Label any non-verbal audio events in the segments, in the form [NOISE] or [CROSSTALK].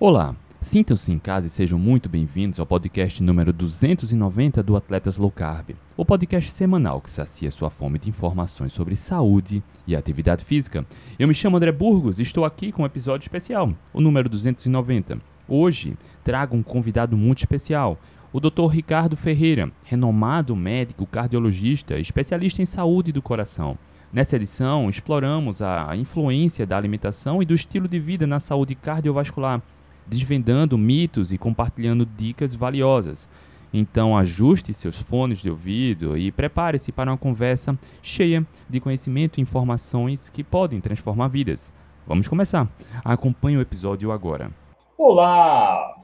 Olá, sintam-se em casa e sejam muito bem-vindos ao podcast número 290 do Atletas Low Carb, o podcast semanal que sacia sua fome de informações sobre saúde e atividade física. Eu me chamo André Burgos e estou aqui com um episódio especial, o número 290. Hoje trago um convidado muito especial, o Dr. Ricardo Ferreira, renomado médico cardiologista, especialista em saúde do coração. Nessa edição, exploramos a influência da alimentação e do estilo de vida na saúde cardiovascular, desvendando mitos e compartilhando dicas valiosas. Então, ajuste seus fones de ouvido e prepare-se para uma conversa cheia de conhecimento e informações que podem transformar vidas. Vamos começar. Acompanhe o episódio agora. Olá!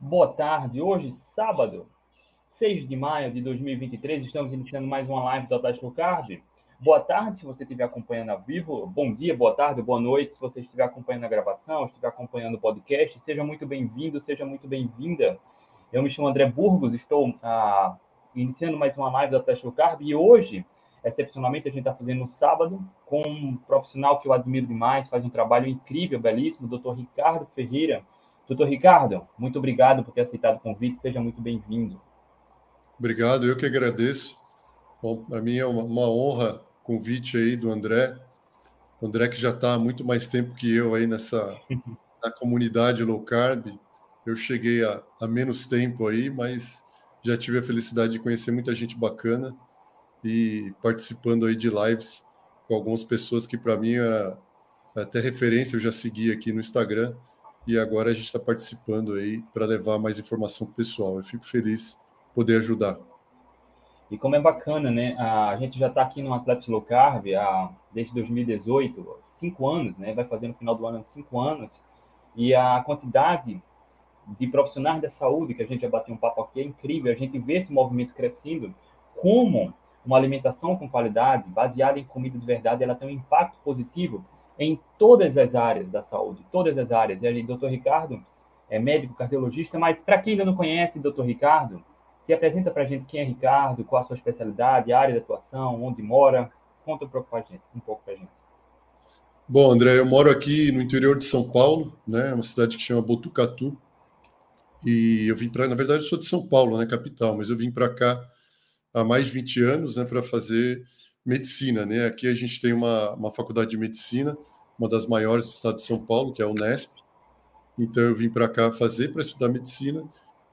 Boa tarde. Hoje, sábado, 6 de maio de 2023, estamos iniciando mais uma live do Atlético Carb. Boa tarde, se você estiver acompanhando ao vivo. Bom dia, boa tarde, boa noite, se você estiver acompanhando a gravação, estiver acompanhando o podcast. Seja muito bem-vindo, seja muito bem-vinda. Eu me chamo André Burgos, estou ah, iniciando mais uma live da Teste Carb e hoje, excepcionalmente, a gente está fazendo no sábado com um profissional que eu admiro demais, faz um trabalho incrível, belíssimo, o Dr. Ricardo Ferreira. Doutor Ricardo, muito obrigado por ter aceitado o convite, seja muito bem-vindo. Obrigado, eu que agradeço. Bom, para mim é uma, uma honra convite aí do André. O André que já está há muito mais tempo que eu aí nessa [LAUGHS] na comunidade low carb. Eu cheguei a, a menos tempo aí, mas já tive a felicidade de conhecer muita gente bacana e participando aí de lives com algumas pessoas que para mim era até referência, eu já segui aqui no Instagram e agora a gente está participando aí para levar mais informação para o pessoal. Eu fico feliz poder ajudar. E como é bacana, né? A gente já está aqui no Atlético Low Carb há, desde 2018, cinco anos, né? Vai fazer no final do ano cinco anos. E a quantidade de profissionais da saúde que a gente já bateu um papo aqui é incrível. A gente vê esse movimento crescendo. Como uma alimentação com qualidade, baseada em comida de verdade, ela tem um impacto positivo em todas as áreas da saúde, todas as áreas. E aí, doutor Ricardo é médico cardiologista, mas para quem ainda não conhece, doutor Ricardo, se apresenta para a gente quem é Ricardo, qual a sua especialidade, área de atuação, onde mora. Conta um pouco para gente. Um pouco para gente. Bom, André, eu moro aqui no interior de São Paulo, né, uma cidade que chama Botucatu. E eu vim para, na verdade, eu sou de São Paulo, né, capital, mas eu vim para cá há mais de 20 anos, né, para fazer medicina, né? Aqui a gente tem uma, uma faculdade de medicina, uma das maiores do estado de São Paulo, que é a Unesp. Então eu vim para cá fazer para estudar medicina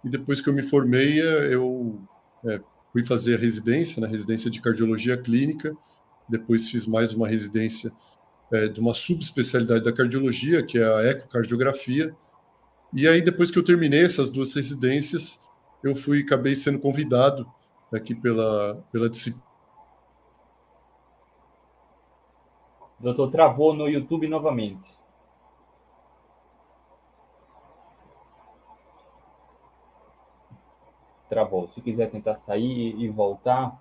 e depois que eu me formei, eh, eu é, fui fazer residência, na né, residência de cardiologia clínica. Depois fiz mais uma residência é, de uma subespecialidade da cardiologia, que é a ecocardiografia. E aí, depois que eu terminei essas duas residências, eu fui, acabei sendo convidado aqui pela, pela disciplina. Doutor, travou no YouTube novamente. Travou. Se quiser tentar sair e voltar.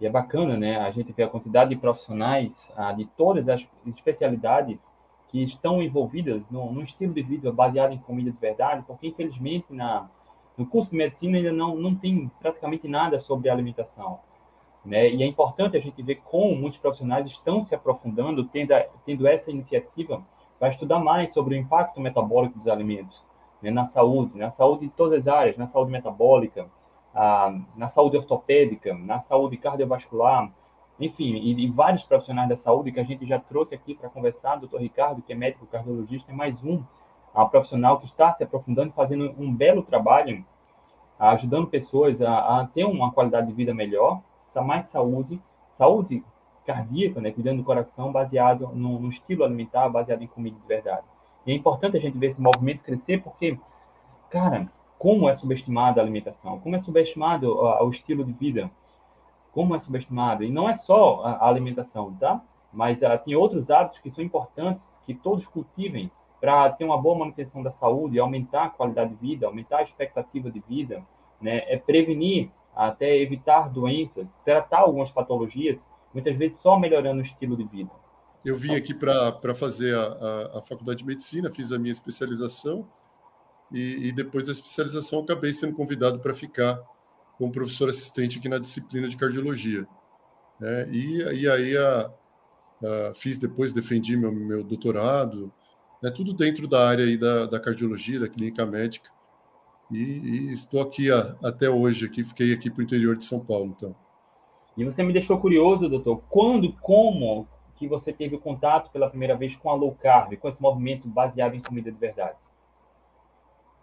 E é bacana, né? A gente vê a quantidade de profissionais de todas as especialidades que estão envolvidas no, no, estilo de vida baseado em comida de verdade, porque infelizmente na, no curso de medicina ainda não, não tem praticamente nada sobre alimentação. Né? E é importante a gente ver como muitos profissionais estão se aprofundando, tendo, tendo essa iniciativa para estudar mais sobre o impacto metabólico dos alimentos né? na saúde, na saúde de todas as áreas, na saúde metabólica, na saúde ortopédica, na saúde cardiovascular, enfim, e, e, vários profissionais da saúde que a gente já trouxe aqui para conversar, doutor Ricardo, que é médico cardiologista, é mais um profissional que está se aprofundando, fazendo um belo trabalho, ajudando pessoas a, a ter uma qualidade de vida melhor, mais saúde, saúde cardíaca, né, cuidando do coração, baseado no, no, estilo alimentar, baseado em comida de verdade. E é importante a gente ver esse movimento crescer, porque, cara, como é subestimada a alimentação, como é subestimado o estilo de vida, como é subestimado. E não é só a alimentação, tá? Mas uh, tem outros hábitos que são importantes, que todos cultivem para ter uma boa manutenção da saúde, aumentar a qualidade de vida, aumentar a expectativa de vida, né? É prevenir até evitar doenças, tratar algumas patologias, muitas vezes só melhorando o estilo de vida. Eu vim aqui para fazer a, a, a, faculdade de medicina, fiz a minha especialização e, e depois da especialização acabei sendo convidado para ficar como professor assistente aqui na disciplina de cardiologia. Né? E, e aí a, a, fiz depois, defendi meu, meu doutorado, né? tudo dentro da área da, da cardiologia, da clínica médica. E, e estou aqui a, até hoje, aqui, fiquei aqui para o interior de São Paulo, então. E você me deixou curioso, doutor, quando, como que você teve contato pela primeira vez com a low carb, com esse movimento baseado em comida de verdade?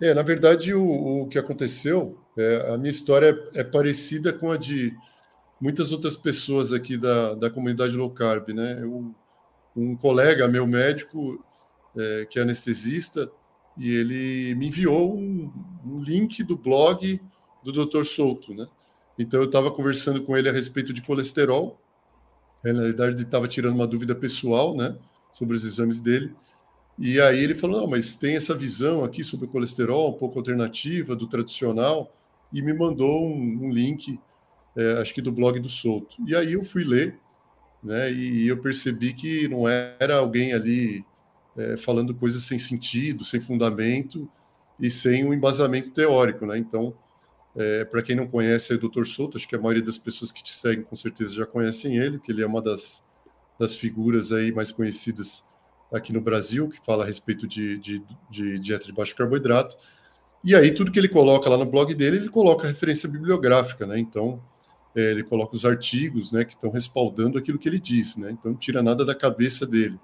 É, na verdade, o, o que aconteceu, é, a minha história é, é, parecida com a de muitas outras pessoas aqui da, da comunidade low carb, né? Eu, um colega, meu médico, é, que é anestesista, e ele me enviou um, um link do blog do Dr. Souto, né? Então eu estava conversando com ele a respeito de colesterol. Na realidade, ele estava tirando uma dúvida pessoal, né, sobre os exames dele. E aí ele falou: não, mas tem essa visão aqui sobre o colesterol, um pouco alternativa do tradicional, e me mandou um, um link, é, acho que do blog do Souto. E aí eu fui ler, né, e eu percebi que não era alguém ali é, falando coisas sem sentido, sem fundamento e sem um embasamento teórico, né? Então, é, para quem não conhece o Dr. Souto, acho que a maioria das pessoas que te seguem com certeza já conhecem ele, que ele é uma das, das figuras aí mais conhecidas aqui no Brasil, que fala a respeito de, de, de dieta de baixo carboidrato. E aí, tudo que ele coloca lá no blog dele, ele coloca referência bibliográfica, né? Então, é, ele coloca os artigos, né, que estão respaldando aquilo que ele diz, né? Então, não tira nada da cabeça dele.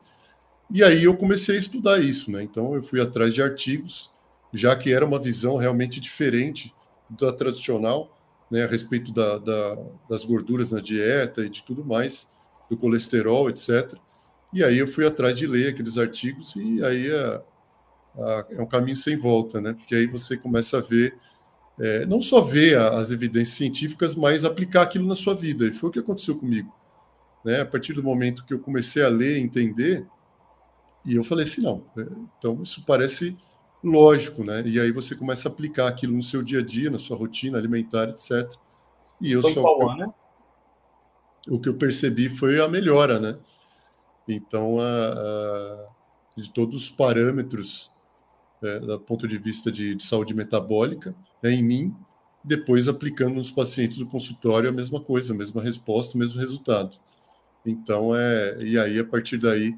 E aí eu comecei a estudar isso, né? Então, eu fui atrás de artigos, já que era uma visão realmente diferente da tradicional, né, a respeito da, da, das gorduras na dieta e de tudo mais, do colesterol, etc. E aí eu fui atrás de ler aqueles artigos e aí é, é um caminho sem volta, né? Porque aí você começa a ver, é, não só ver as evidências científicas, mas aplicar aquilo na sua vida. E foi o que aconteceu comigo. Né? A partir do momento que eu comecei a ler, entender, e eu falei assim, não, é, então isso parece lógico, né? E aí você começa a aplicar aquilo no seu dia a dia, na sua rotina alimentar, etc. E eu foi só. Qual ano? O que eu percebi foi a melhora, né? Então, a, a, de todos os parâmetros, é, do ponto de vista de, de saúde metabólica, né, em mim, depois aplicando nos pacientes do consultório a mesma coisa, a mesma resposta, o mesmo resultado. Então, é, e aí, a partir daí,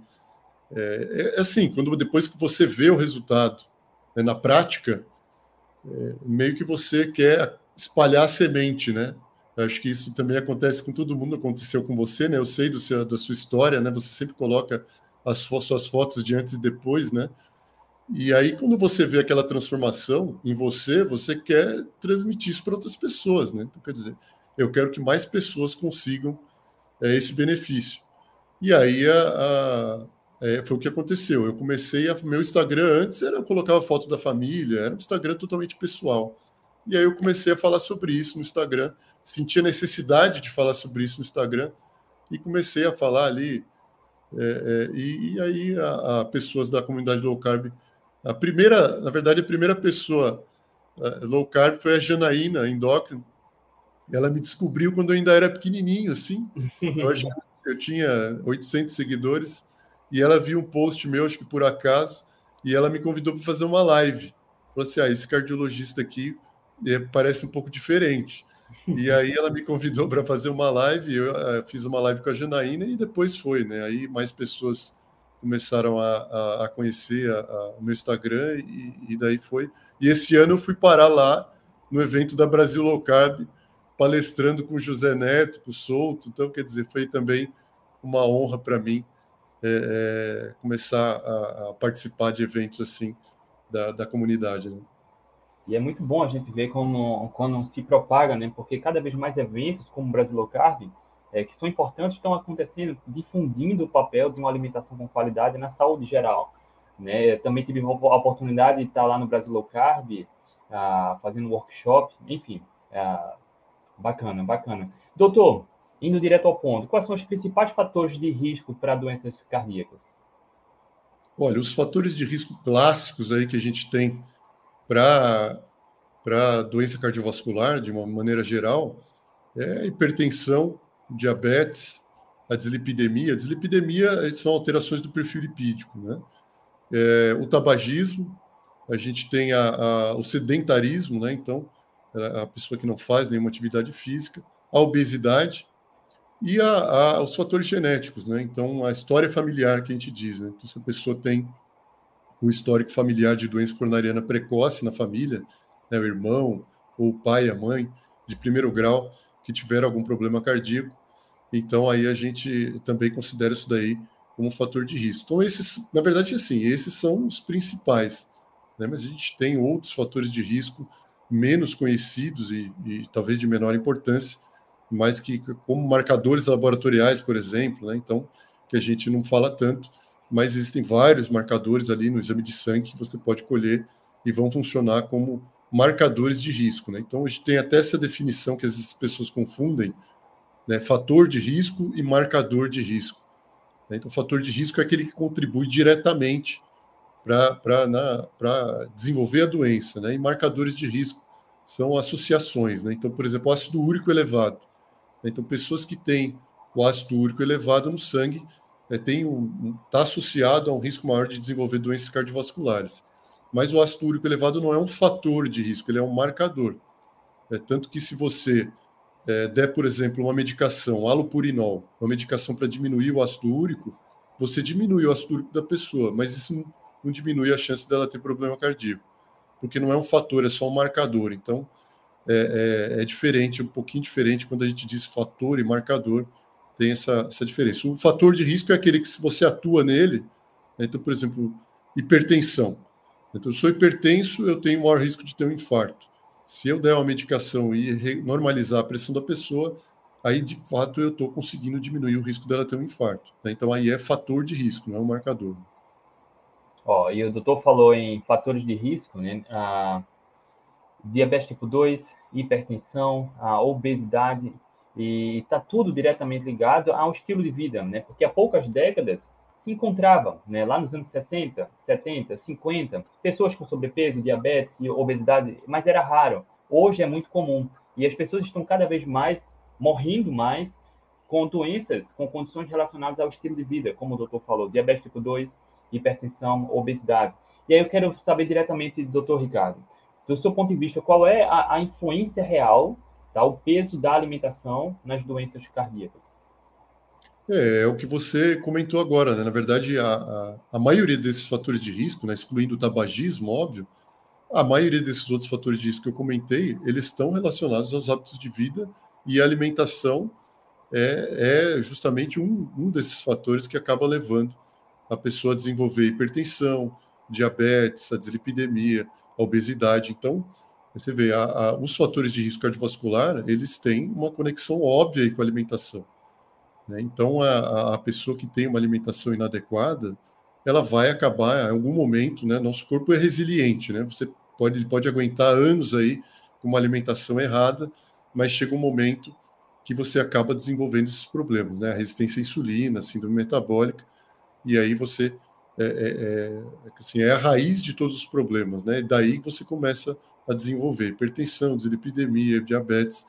é, é assim, quando depois que você vê o resultado né, na prática, é, meio que você quer espalhar a semente, né? Eu acho que isso também acontece com todo mundo, aconteceu com você, né? Eu sei do seu, da sua história, né? Você sempre coloca as suas fotos de antes e depois, né? E aí, quando você vê aquela transformação em você, você quer transmitir isso para outras pessoas, né? Então, quer dizer, eu quero que mais pessoas consigam é, esse benefício. E aí, a, a, é, foi o que aconteceu. Eu comecei a. Meu Instagram antes era eu colocava foto da família, era um Instagram totalmente pessoal. E aí eu comecei a falar sobre isso no Instagram, senti a necessidade de falar sobre isso no Instagram e comecei a falar ali. É, é, e, e, aí a, a, pessoas da comunidade low carb, a primeira, na verdade, a primeira pessoa a, low carb foi a Janaína endócrino. Ela me descobriu quando eu ainda era pequenininho, assim. Eu eu tinha 800 seguidores e ela viu um post meu, acho que por acaso, e ela me convidou para fazer uma live. Falou assim: ah, esse cardiologista aqui é, parece um pouco diferente. [LAUGHS] E aí ela me convidou para fazer uma live, eu uh, fiz uma live com a Janaína e depois foi, né? Aí mais pessoas começaram a, a, a conhecer a, o meu Instagram e, e, daí foi. E esse ano eu fui parar lá no evento da Brasil Low Carb, palestrando com o José Neto, com o Souto. Então, quer dizer, foi também uma honra para mim é, é, começar a, a, participar de eventos assim da, da comunidade. Né? E é muito bom a gente ver como, quando se propaga, né? porque cada vez mais eventos como o Brasil Low Carb, é, que são importantes, estão acontecendo, difundindo o papel de uma alimentação com qualidade na saúde geral. Né? Também tive a oportunidade de estar lá no Brasil Low Carb, ah, fazendo workshop, enfim, ah, bacana, bacana. Doutor, indo direto ao ponto, quais são os principais fatores de risco para doenças cardíacas? Olha, os fatores de risco clássicos aí que a gente tem para doença cardiovascular, de uma maneira geral, é hipertensão, diabetes, a dislipidemia. A dislipidemia são alterações do perfil lipídico, né? É, o tabagismo, a gente tem a, a, o sedentarismo, né? Então, a pessoa que não faz nenhuma atividade física, a obesidade e a, a, os fatores genéticos, né? Então, a história familiar que a gente diz, né? Então, se a pessoa tem um histórico familiar de doença coronariana precoce na família, né, o irmão, ou o pai, a mãe, de primeiro grau, que tiveram algum problema cardíaco, então aí a gente também considera isso daí como um fator de risco. Então, esses, na verdade, assim, esses são os principais, né? mas a gente tem outros fatores de risco menos conhecidos e, e talvez de menor importância, mas que, como marcadores laboratoriais, por exemplo, né? então, que a gente não fala tanto, mas existem vários marcadores ali no exame de sangue que você pode colher e vão funcionar como marcadores de risco. Né? Então, a gente tem até essa definição que as pessoas confundem, né? fator de risco e marcador de risco. Né? Então, fator de risco é aquele que contribui diretamente para desenvolver a doença, né? e marcadores de risco são associações. Né? Então, por exemplo, ácido úrico elevado. Né? Então, pessoas que têm o ácido úrico elevado no sangue é, tem um, está associado a um risco maior de desenvolver doenças cardiovasculares. Mas o ácido úrico elevado não é um fator de risco, ele é um marcador. É, tanto que se você é, der, por exemplo, uma medicação, alopurinol, uma medicação para diminuir o ácido úrico, você diminui o ácido úrico da pessoa, mas isso não, não diminui a chance dela ter problema cardíaco, porque não é um fator, é só um marcador. Então, é, é, é diferente, um pouquinho diferente quando a gente diz fator e marcador, tem essa, essa diferença. O fator de risco é aquele que, se você atua nele, né, então, por exemplo, hipertensão. Então, eu sou hipertenso, eu tenho maior risco de ter um infarto. Se eu der uma medicação e normalizar a pressão da pessoa, aí de fato eu estou conseguindo diminuir o risco dela ter um infarto. Né? Então aí é fator de risco, não é um marcador. Ó, e o doutor falou em fatores de risco, né? Ah, diabetes tipo 2, hipertensão, a obesidade, e está tudo diretamente ligado ao estilo de vida, né? Porque há poucas décadas se encontravam, né, lá nos anos 60, 70, 50, pessoas com sobrepeso, diabetes e obesidade, mas era raro. Hoje é muito comum e as pessoas estão cada vez mais morrendo mais com doenças, com condições relacionadas ao estilo de vida, como o doutor falou, diabetes tipo 2, hipertensão, obesidade. E aí eu quero saber diretamente, doutor Ricardo, do seu ponto de vista, qual é a, a influência real, tá, o peso da alimentação nas doenças cardíacas? É, é o que você comentou agora, né? Na verdade, a, a, a maioria desses fatores de risco, né, excluindo o tabagismo, óbvio, a maioria desses outros fatores de risco que eu comentei, eles estão relacionados aos hábitos de vida e a alimentação é, é justamente um, um desses fatores que acaba levando a pessoa a desenvolver hipertensão, diabetes, a dislipidemia, a obesidade. Então, você vê, a, a, os fatores de risco cardiovascular, eles têm uma conexão óbvia com a alimentação. Né? Então, a, a, pessoa que tem uma alimentação inadequada, ela vai acabar, em algum momento, né? Nosso corpo é resiliente, né? Você pode, ele pode aguentar anos aí com uma alimentação errada, mas chega um momento que você acaba desenvolvendo esses problemas, né? A resistência à insulina, síndrome metabólica, e aí você é, é, é, assim, é a raiz de todos os problemas, né? Daí você começa a desenvolver hipertensão, dislipidemia, diabetes.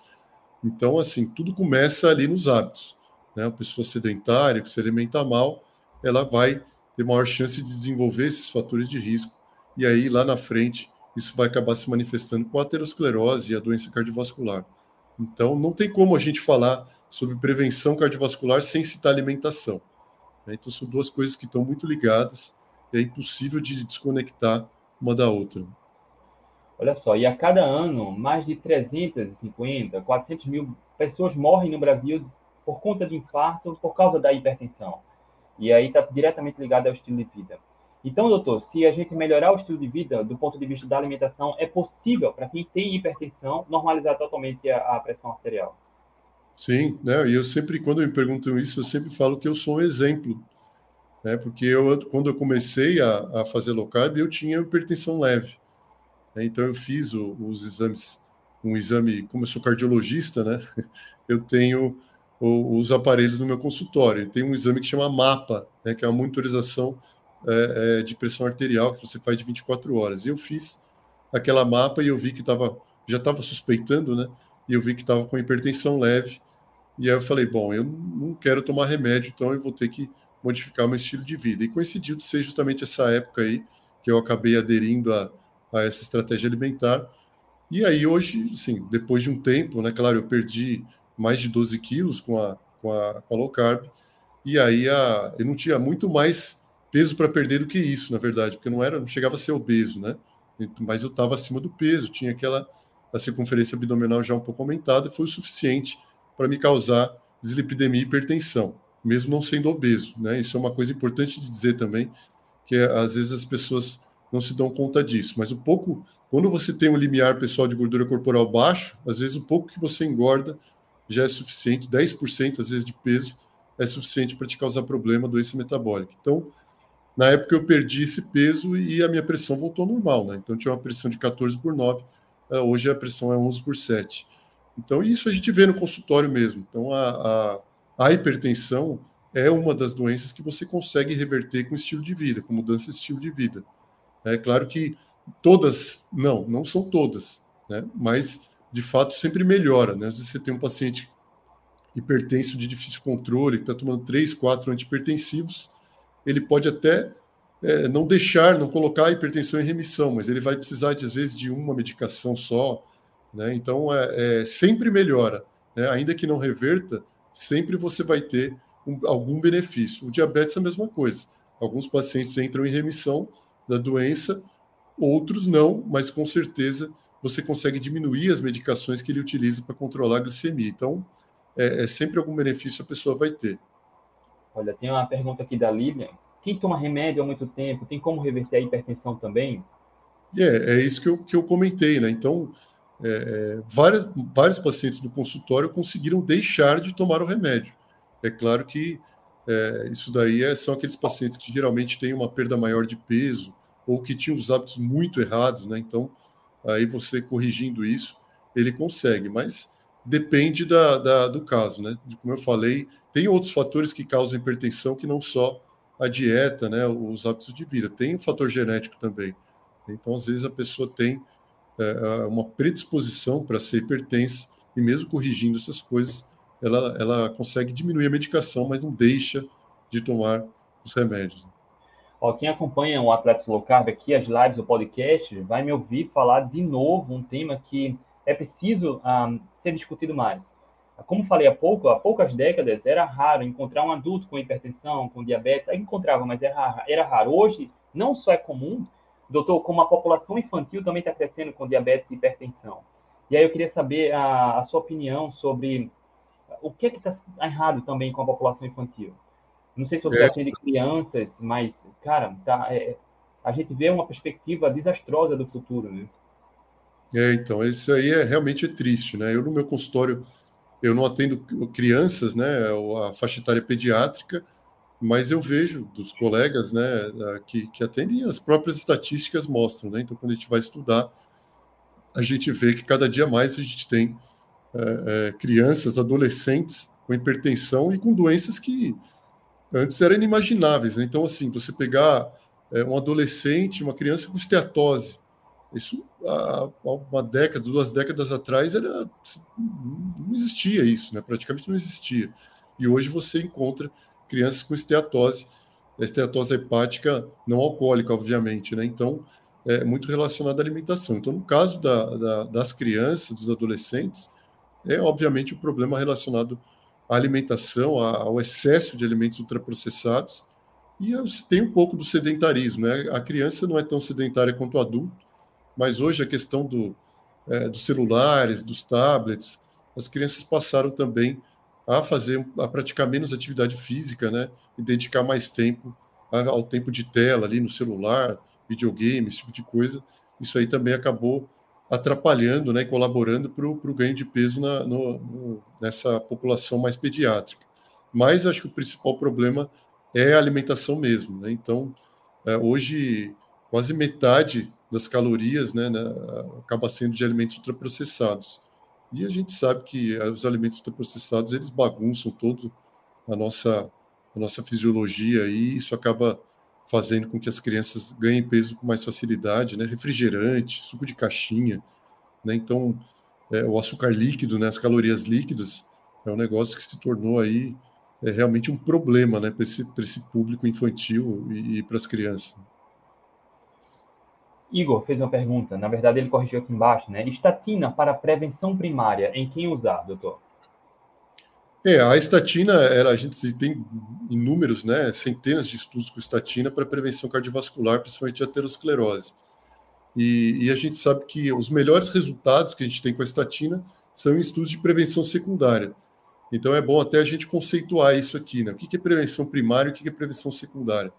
Então, assim, tudo começa ali nos hábitos né, uma pessoa sedentária, que se alimenta mal, ela vai ter maior chance de desenvolver esses fatores de risco. E aí, lá na frente, isso vai acabar se manifestando com a aterosclerose e a doença cardiovascular. Então, não tem como a gente falar sobre prevenção cardiovascular sem citar alimentação. Né? Então, são duas coisas que estão muito ligadas é impossível de desconectar uma da outra. Olha só, e a cada ano, mais de 350, 400 mil pessoas morrem no Brasil por conta de infarto, por causa da hipertensão. E aí está diretamente ligado ao estilo de vida. Então, doutor, se a gente melhorar o estilo de vida do ponto de vista da alimentação, é possível para quem tem hipertensão normalizar totalmente a, a, pressão arterial? Sim, né? E eu sempre, quando me perguntam isso, eu sempre falo que eu sou um exemplo, né? Porque eu, quando eu comecei a, a fazer low carb, eu tinha hipertensão leve. Né? Então eu fiz o, os exames, um exame, como eu sou cardiologista, né? [LAUGHS] Eu tenho os aparelhos no meu consultório. Tem um exame que chama MAPA, né, que é uma monitorização é, é, de pressão arterial que você faz de 24 horas. E eu fiz aquela MAPA e eu vi que estava, já estava suspeitando, né? E eu vi que estava com hipertensão leve. E aí eu falei, bom, eu não quero tomar remédio, então eu vou ter que modificar meu estilo de vida. E coincidiu de ser justamente essa época aí que eu acabei aderindo a, a essa estratégia alimentar. E aí hoje, sim, depois de um tempo, né, claro, eu perdi mais de 12 quilos com a, com a, com a low carb, e aí a, eu não tinha muito mais peso para perder do que isso, na verdade, porque não era, não chegava a ser obeso, né? Mas eu estava acima do peso, tinha aquela a circunferência abdominal já um pouco aumentada, foi o suficiente para me causar dislipidemia e hipertensão, mesmo não sendo obeso, né? Isso é uma coisa importante de dizer também, que é, às vezes as pessoas não se dão conta disso, mas o pouco, quando você tem um limiar pessoal de gordura corporal baixo, às vezes o pouco que você engorda já é suficiente, 10% às vezes de peso é suficiente para te causar problema, doença metabólica. Então, na época eu perdi esse peso e a minha pressão voltou ao normal, né? Então tinha uma pressão de 14 por 9, eh, hoje a pressão é 11 por 7. Então isso a gente vê no consultório mesmo. Então a, a, a hipertensão é uma das doenças que você consegue reverter com estilo de vida, com mudança de estilo de vida. É claro que todas, não, não são todas, né? Mas de fato sempre melhora, né? Às vezes você tem um paciente hipertenso de difícil controle, que está tomando três, quatro antipertensivos, ele pode até é, não deixar, não colocar a hipertensão em remissão, mas ele vai precisar, de, às vezes, de uma medicação só. Né? Então, é, é, sempre melhora. Né? Ainda que não reverta, sempre você vai ter um, algum benefício. O diabetes é a mesma coisa. Alguns pacientes entram em remissão da doença, outros não, mas com certeza você consegue diminuir as medicações que ele utiliza para controlar a glicemia. Então, é, é sempre algum benefício a pessoa vai ter. Olha, tem uma pergunta aqui da Lívia. Quem toma remédio há muito tempo, tem como reverter a hipertensão também? É, é isso que eu, que eu comentei, né? Então, é, é, várias, vários pacientes do consultório conseguiram deixar de tomar o remédio. É claro que é, isso daí é, são aqueles pacientes que geralmente têm uma perda maior de peso ou que tinham os hábitos muito errados, né? Então, aí você corrigindo isso, ele consegue, mas depende da, da, do caso, né? Como eu falei, tem outros fatores que causam hipertensão que não só a dieta, né, os hábitos de vida. Tem um fator genético também. Então, às vezes, a pessoa tem é, uma predisposição para ser hipertensa e mesmo corrigindo essas coisas, ela, ela consegue diminuir a medicação, mas não deixa de tomar os remédios. Ó, quem acompanha o Atletas Low Carb aqui, as lives, o podcast, vai me ouvir falar de novo um tema que é preciso um, ah, ser discutido mais como falei há pouco, há poucas décadas era raro encontrar um adulto com hipertensão, com diabetes, aí encontrava, mas era, era raro. Hoje, não só é comum, doutor, como a população infantil também está crescendo com diabetes e hipertensão. E aí eu queria saber a, a sua opinião sobre o que é que está errado também com a população infantil. Não sei se você é. atende crianças, mas, cara, tá, é, a gente vê uma perspectiva desastrosa do futuro, né? É, então, isso aí é realmente triste, né? Eu, no meu consultório, eu não atendo crianças, né, a faixa etária pediátrica, mas eu vejo dos colegas, né, que, que atendem, as próprias estatísticas mostram, né, então quando a gente vai estudar, a gente vê que cada dia mais a gente tem é, é, crianças, adolescentes com hipertensão e com doenças que antes eram inimagináveis, né? então assim, você pegar é, um adolescente, uma criança com esteatose, isso há uma década, duas décadas atrás era não existia isso, né? Praticamente não existia. E hoje você encontra crianças com esteatose, esteatose hepática não alcoólica, obviamente, né? Então é muito relacionada à alimentação. Então, no caso da, da, das crianças, dos adolescentes, é obviamente o um problema relacionado à alimentação, ao excesso de alimentos ultraprocessados, e tem um pouco do sedentarismo. Né? A criança não é tão sedentária quanto o adulto, mas hoje a questão do, é, dos celulares, dos tablets, as crianças passaram também a fazer, a praticar menos atividade física, né? E dedicar mais tempo ao tempo de tela ali no celular, videogame, esse tipo de coisa. Isso aí também acabou atrapalhando, né? Colaborando para o ganho de peso na, no, no, nessa população mais pediátrica. Mas acho que o principal problema é a alimentação mesmo, né? Então, é, hoje quase metade das calorias, né, né, acaba sendo de alimentos ultraprocessados. E a gente sabe que eh, os alimentos ultraprocessados, eles bagunçam todo a nossa, a nossa fisiologia e isso acaba fazendo com que as crianças ganhem peso com mais facilidade, né? Refrigerante, suco de caixinha, né? Então, é, o açúcar líquido, né? As calorias líquidas é um negócio que se tornou aí é, realmente um problema, né? Para esse, esse público infantil e, e para as crianças. Igor fez uma pergunta, na verdade ele corrigiu aqui embaixo, né? Estatina para prevenção primária, em quem usar, doutor? É, a estatina, ela, a gente tem inúmeros, né, centenas de estudos com estatina para prevenção cardiovascular, principalmente de aterosclerose. E, e, a gente sabe que os melhores resultados que a gente tem com a estatina são em estudos de prevenção secundária. Então é bom até a gente conceituar isso aqui, né? O que é prevenção primária e o que é prevenção secundária?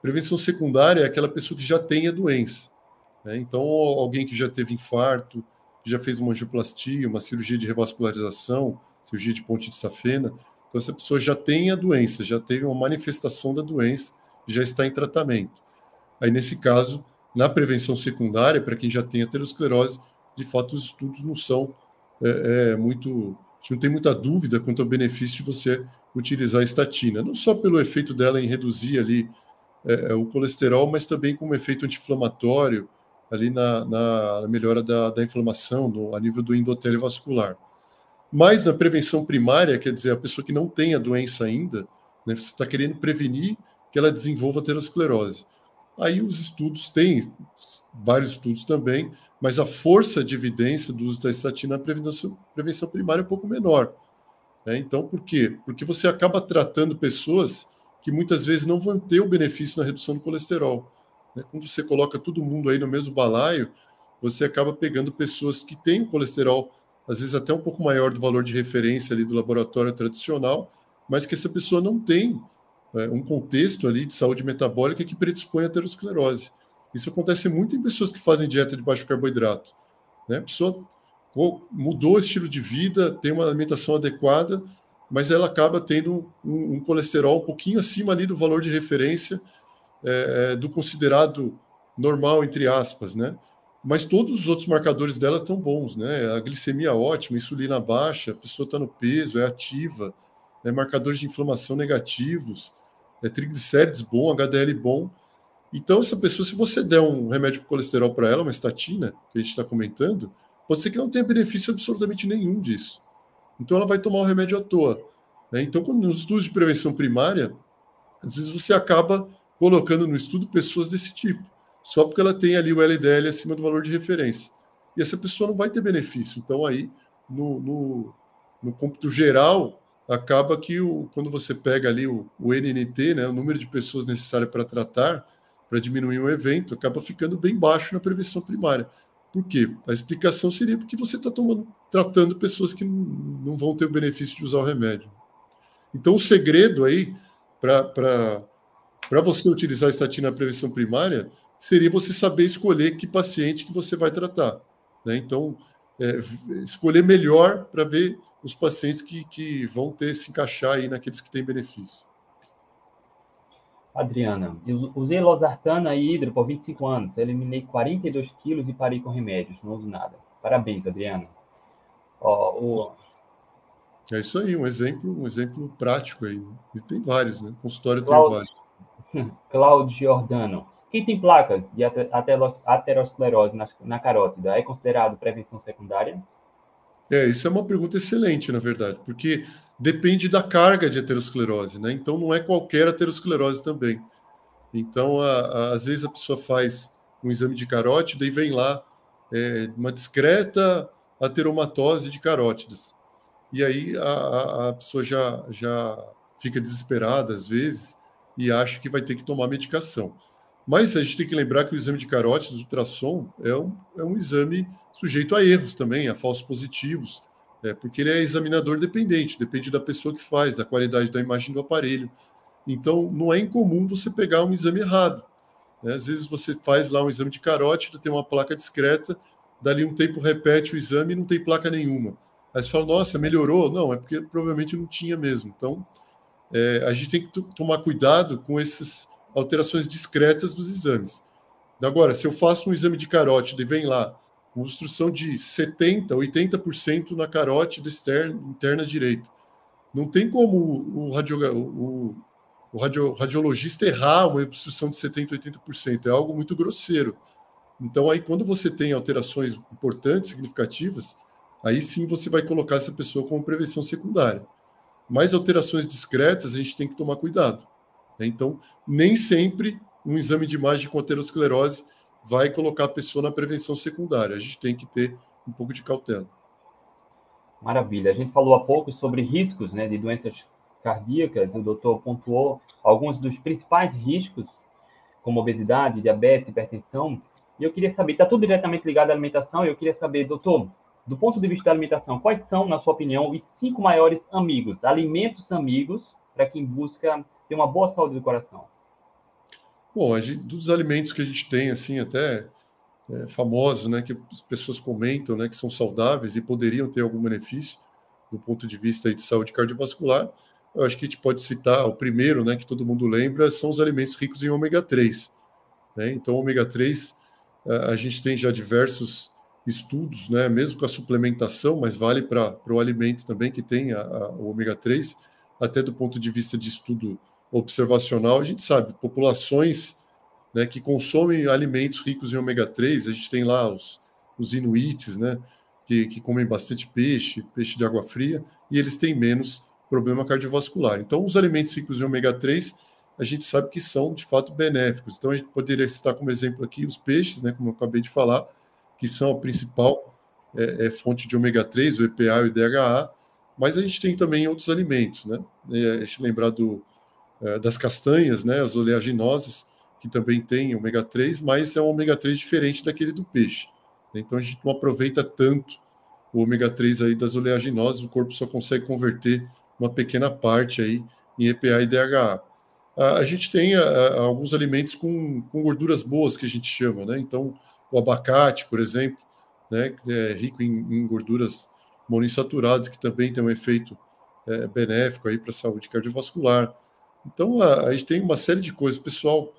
Prevenção secundária é aquela pessoa que já tem a doença. Né? Então, alguém que já teve infarto, que já fez uma angioplastia, uma cirurgia de revascularização, cirurgia de ponte de safena. Então, essa pessoa já tem a doença, já teve uma manifestação da doença, já está em tratamento. Aí, nesse caso, na prevenção secundária, para quem já tem aterosclerose, de fato, os estudos não são é, é, muito. A gente não tem muita dúvida quanto ao benefício de você utilizar a estatina, não só pelo efeito dela em reduzir ali é, é o colesterol, mas também como efeito anti-inflamatório, ali na, na melhora da, da inflamação, a nível do endotélio vascular. Mas na prevenção primária, quer dizer, a pessoa que não tem a doença ainda, né, você está querendo prevenir que ela desenvolva aterosclerose. Aí os estudos têm, vários estudos também, mas a força de evidência do uso da estatina na prevenção, prevenção primária é um pouco menor. Né? Então, por quê? Porque você acaba tratando pessoas que muitas vezes não vão ter o benefício na redução do colesterol. Né? Quando você coloca todo mundo aí no mesmo balaio, você acaba pegando pessoas que têm colesterol às vezes até um pouco maior do valor de referência ali do laboratório tradicional, mas que essa pessoa não tem é, um contexto ali de saúde metabólica que predispõe a aterosclerose. Isso acontece muito em pessoas que fazem dieta de baixo carboidrato. Né? A pessoa mudou o estilo de vida, tem uma alimentação adequada, mas ela acaba tendo um, um colesterol um pouquinho acima ali do valor de referência é, é do considerado normal, entre aspas, né? mas todos os outros marcadores dela estão bons, né? A glicemia ótima, insulina baixa, a pessoa está no peso, é ativa, né? marcadores de inflamação negativos, é triglicérides bom, HDL bom. Então, essa pessoa, se você der um remédio para colesterol para ela, uma estatina, que a gente está comentando, pode ser que não tenha benefício absolutamente nenhum disso. Então, ela vai tomar o remédio à toa. Né? Então, quando, nos estudos de prevenção primária, às vezes você acaba colocando no estudo pessoas desse tipo só porque ela tem ali o LDL acima do valor de referência. E essa pessoa não vai ter benefício. Então, aí, no, no, no cômputo geral, acaba que o, quando você pega ali o, o NNT, né, o número de pessoas necessárias para tratar, para diminuir um evento, acaba ficando bem baixo na prevenção primária. Por quê? A explicação seria porque você está tratando pessoas que não vão ter o benefício de usar o remédio. Então, o segredo aí para você utilizar a estatina na prevenção primária seria você saber escolher que paciente que você vai tratar. Né? Então, é, escolher melhor para ver os pacientes que, que vão ter se encaixar aí naqueles que têm benefício. Adriana, eu usei losartana e hidro por 25 anos, eliminei 42 quilos e parei com remédios, não uso nada. Parabéns, Adriana. Ó, o... É isso aí, um exemplo, um exemplo prático aí. Né? E tem vários, né? Consultório Cláudio... tem vários. Cláudio Giordano. Quem tem placas de aterosclerose na, na carótida é considerado prevenção secundária? É, isso é uma pergunta excelente, na verdade, porque depende da carga de aterosclerose, né? Então não é qualquer aterosclerose também. Então, a, a, às vezes a pessoa faz um exame de carótida e vem lá é, uma discreta ateromatose de carótidas. E aí a, a, pessoa já, já fica desesperada às vezes e acha que vai ter que tomar medicação. Mas a gente tem que lembrar que o exame de carótidas, ultrassom, é um, é um exame sujeito a erros também, a falsos positivos, é, porque ele é examinador dependente, depende da pessoa que faz, da qualidade da imagem do aparelho. Então, não é incomum você pegar um exame errado. Né? Às vezes você faz lá um exame de carótida, tem uma placa discreta, dali um tempo repete o exame e não tem placa nenhuma. Aí você fala, nossa, melhorou? Não, é porque provavelmente não tinha mesmo. Então, é, a gente tem que tomar cuidado com esses alterações discretas dos exames. Agora, se eu faço um exame de carótida e vem lá uma obstrução de 70%, 80% na carótida externa, interna direita, não tem como o, radio, o, o radio, radiologista errar uma obstrução de 70%, 80%. É algo muito grosseiro. Então, aí, quando você tem alterações importantes, significativas, aí sim você vai colocar essa pessoa como prevenção secundária. Mas alterações discretas, a gente tem que tomar cuidado. Né? Então, nem sempre um exame de imagem com aterosclerose vai colocar a pessoa na prevenção secundária. A gente tem que ter um pouco de cautela. Maravilha. A gente falou há pouco sobre riscos né, de doenças cardíacas. O doutor pontuou alguns dos principais riscos, como obesidade, diabetes, hipertensão. E eu queria saber, está tudo diretamente ligado à alimentação, eu queria saber, doutor, do ponto de vista da alimentação, quais são, na sua opinião, os cinco maiores amigos, alimentos amigos, para quem busca ter uma boa saúde do coração? Bom, gente, dos alimentos que a gente tem, assim, até é, famosos, né, que as pessoas comentam, né, que são saudáveis e poderiam ter algum benefício do ponto de vista de saúde cardiovascular, eu acho que a gente pode citar o primeiro, né, que todo mundo lembra, são os alimentos ricos em ômega 3. Né? Então, ômega 3, a gente tem já diversos estudos, né, mesmo com a suplementação, mas vale para o alimento também que tem a, a, o ômega 3, até do ponto de vista de estudo observacional, a gente sabe, populações né, que consomem alimentos ricos em ômega 3, a gente tem lá os, os inuites, né, que, que comem bastante peixe, peixe de água fria, e eles têm menos problema cardiovascular. Então, os alimentos ricos em ômega 3, a gente sabe que são de fato benéficos. Então, a gente poderia citar como exemplo aqui os peixes, né, como eu acabei de falar, que são a principal é, é, fonte de ômega 3, o EPA e o DHA, mas a gente tem também outros alimentos, né? A gente lembrar do, é, das castanhas, né, as oleaginosas, que também tem ômega 3, mas é um ômega 3 diferente daquele do peixe. Então a gente não aproveita tanto o ômega 3 aí das oleaginosas, o corpo só consegue converter uma pequena parte aí em EPA e DHA. A, gente tem a, alguns alimentos com, com, gorduras boas que a gente chama, né? Então, o abacate, por exemplo, né, é rico em, em gorduras monoinsaturadas, que também tem um efeito é, benéfico para a saúde cardiovascular. Então, a, a, gente tem uma série de coisas. O pessoal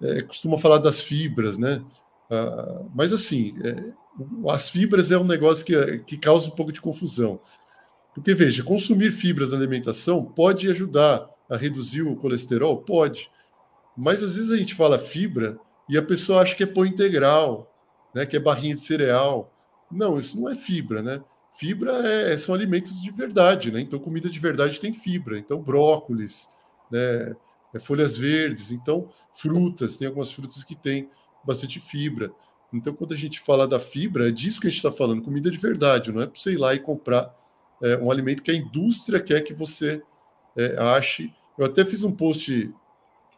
é, costuma falar das fibras, né? Ah, mas, assim, é, as fibras é um negócio que, que causa um pouco de confusão. Porque, veja, consumir fibras na alimentação pode ajudar a reduzir o colesterol? Pode. Mas, às vezes, a gente fala fibra e a pessoa acha que é pão integral, né, que é barrinha de cereal. Não, isso não é fibra, né? Fibra é, são alimentos de verdade, né? Então, comida de verdade tem fibra. Então, brócolis, né, é, folhas verdes, então, frutas, tem algumas frutas que têm bastante fibra. Então, quando a gente fala da fibra, é disso que a gente está falando, comida de verdade, não é para você ir lá e comprar é, um alimento que a indústria quer que você é, ache. Eu até fiz um post,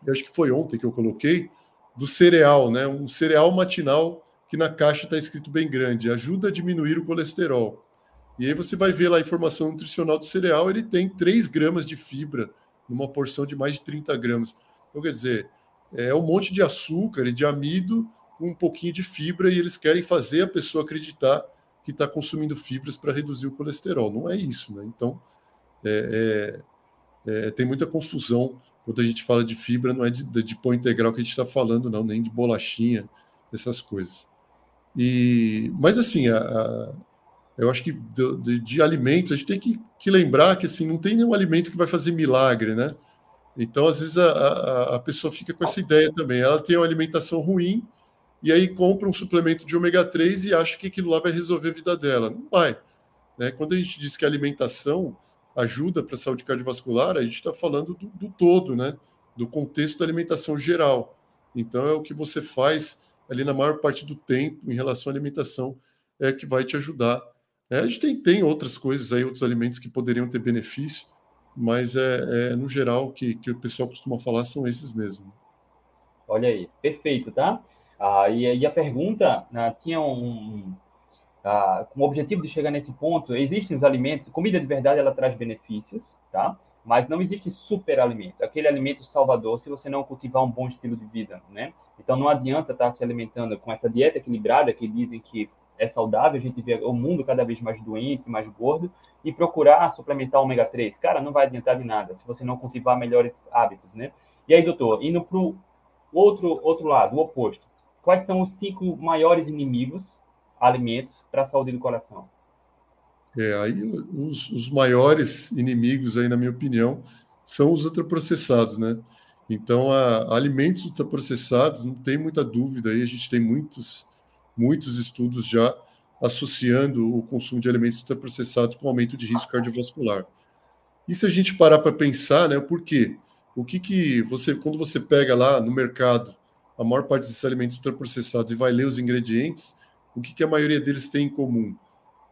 acho que foi ontem que eu coloquei, do cereal, né? Um cereal matinal que na caixa está escrito bem grande, ajuda a diminuir o colesterol. E aí você vai ver lá a informação nutricional do cereal, ele tem 3 gramas de fibra numa porção de mais de 30 gramas. Então, quer dizer, é um monte de açúcar e de amido com um pouquinho de fibra e eles querem fazer a pessoa acreditar que está consumindo fibras para reduzir o colesterol. Não é isso, né? Então, é, é, é, tem muita confusão quando a gente fala de fibra, não é de, de pão integral que a gente está falando, não, nem de bolachinha, essas coisas. E, mas assim, a, a, eu acho que de, de, de, alimentos a gente tem que, que, lembrar que assim não tem nenhum alimento que vai fazer milagre, né? Então, às vezes a, a, pessoa fica com essa ideia também. Ela tem uma alimentação ruim e aí compra um suplemento de ômega 3 e acha que aquilo lá vai resolver a vida dela. Não vai. Né? Quando a gente diz que a alimentação ajuda para a saúde cardiovascular, a gente está falando do, do, todo, né? do contexto da alimentação geral. Então, é o que você faz ali na maior parte do tempo em relação à alimentação é que vai te ajudar. É, a gente tem, tem outras coisas aí, outros alimentos que poderiam ter benefício, mas é, é no geral que, que o pessoal costuma falar são esses mesmo. Olha aí, perfeito, tá? Ah, e, e a pergunta ah, tinha um, ah, com o objetivo de chegar nesse ponto, existem os alimentos, comida de verdade ela traz benefícios, tá? Mas não existe super alimento, aquele alimento salvador se você não cultivar um bom estilo de vida, né? Então não adianta estar se alimentando com essa dieta equilibrada que dizem que é saudável, a gente vê o mundo cada vez mais doente, mais gordo, e procurar suplementar ômega 3. Cara, não vai adiantar de nada se você não cultivar melhores hábitos, né? E aí, doutor, indo para o outro, outro lado, o oposto. Quais são os cinco maiores inimigos alimentos para a saúde do coração? É, aí os, os, maiores inimigos aí, na minha opinião, são os ultraprocessados, né? Então, a, alimentos ultraprocessados, não tem muita dúvida aí, a gente tem muitos, muitos estudos já associando o consumo de alimentos ultraprocessados com aumento de risco cardiovascular. E se a gente parar para pensar, né, por quê? O que que você, quando você pega lá no mercado a maior parte desses alimentos ultraprocessados e vai ler os ingredientes, o que, que a maioria deles tem em comum?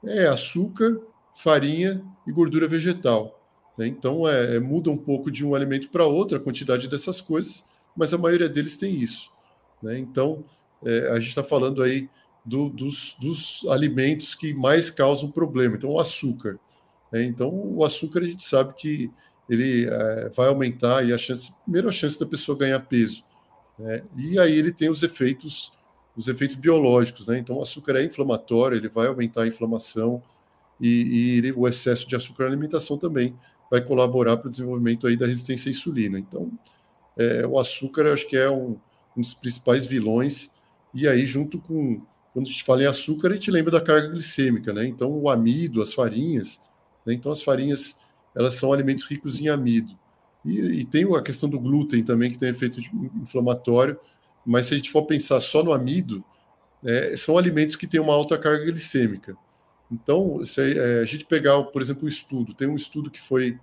É açúcar, farinha e gordura vegetal. Né? Então, é, é, muda um pouco de um alimento para outro a quantidade dessas coisas, mas a maioria deles tem isso. Né? Então, é, a gente está falando aí do, dos, dos, alimentos que mais causam problema. Então, o açúcar. Né? Então, o açúcar a gente sabe que ele é, vai aumentar e a chance, primeiro a chance da pessoa ganhar peso. Né? E aí ele tem os efeitos, os efeitos biológicos. Né? Então, o açúcar é inflamatório, ele vai aumentar a inflamação e, e o excesso de açúcar na alimentação também vai colaborar para o desenvolvimento aí da resistência à insulina. Então, é, o açúcar acho que é um, um, dos principais vilões. E aí, junto com quando a gente fala em açúcar, a gente lembra da carga glicêmica, né? Então, o amido, as farinhas, né? então as farinhas elas são alimentos ricos em amido. E, e, tem a questão do glúten também, que tem efeito inflamatório, mas se a gente for pensar só no amido, é, são alimentos que têm uma alta carga glicêmica. Então, se é, a gente pegar, por exemplo, um estudo, tem um estudo que foi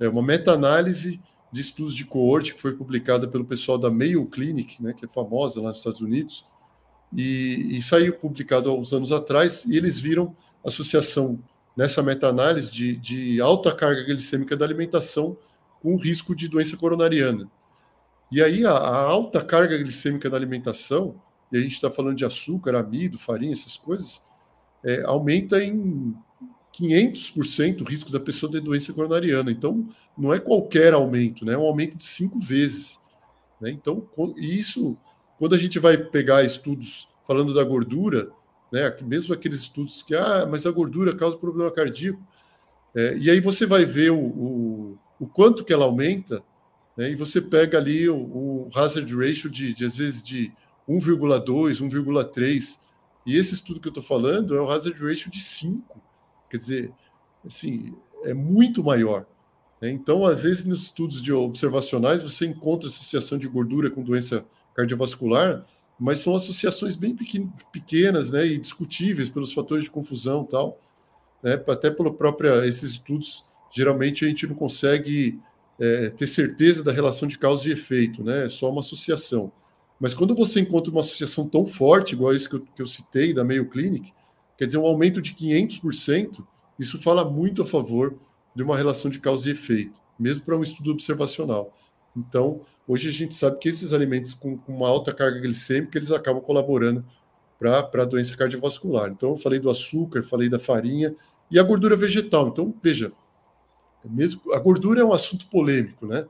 é, uma meta-análise de estudos de coorte que foi publicada pelo pessoal da Mayo Clinic, né, que é famosa lá nos Estados Unidos, e, e saiu publicado há uns anos atrás, e eles viram associação nessa meta-análise de, de alta carga glicêmica da alimentação com risco de doença coronariana. E aí a, a alta carga glicêmica da alimentação, e a gente está falando de açúcar, amido, farinha, essas coisas, é, aumenta em 500% o risco da pessoa ter doença coronariana. Então, não é qualquer aumento, né? é um aumento de cinco vezes. Né? Então, isso, quando a gente vai pegar estudos falando da gordura, né? mesmo aqueles estudos que, ah, mas a gordura causa problema cardíaco, é, e aí você vai ver o, o, o quanto que ela aumenta, né? e você pega ali o, o hazard ratio de, de, às vezes, de 1,2, 1,3, e esse estudo que eu estou falando é o hazard ratio de 5. Quer dizer, assim, é muito maior. Né? Então, às vezes, nos estudos de observacionais, você encontra associação de gordura com doença cardiovascular, mas são associações bem pequenas né, e discutíveis pelos fatores de confusão tal. Né, até pelo próprio esses estudos, geralmente a gente não consegue é, ter certeza da relação de causa e efeito, né? É só uma associação. Mas quando você encontra uma associação tão forte, igual esse que eu, que eu citei, da Mayo Clinic, quer dizer, um aumento de 500%, isso fala muito a favor de uma relação de causa e efeito, mesmo para um estudo observacional. Então, hoje a gente sabe que esses alimentos com, com uma alta carga glicêmica, eles acabam colaborando para a doença cardiovascular. Então, eu falei do açúcar, falei da farinha e a gordura vegetal. Então, veja, mesmo a gordura é um assunto polêmico, né?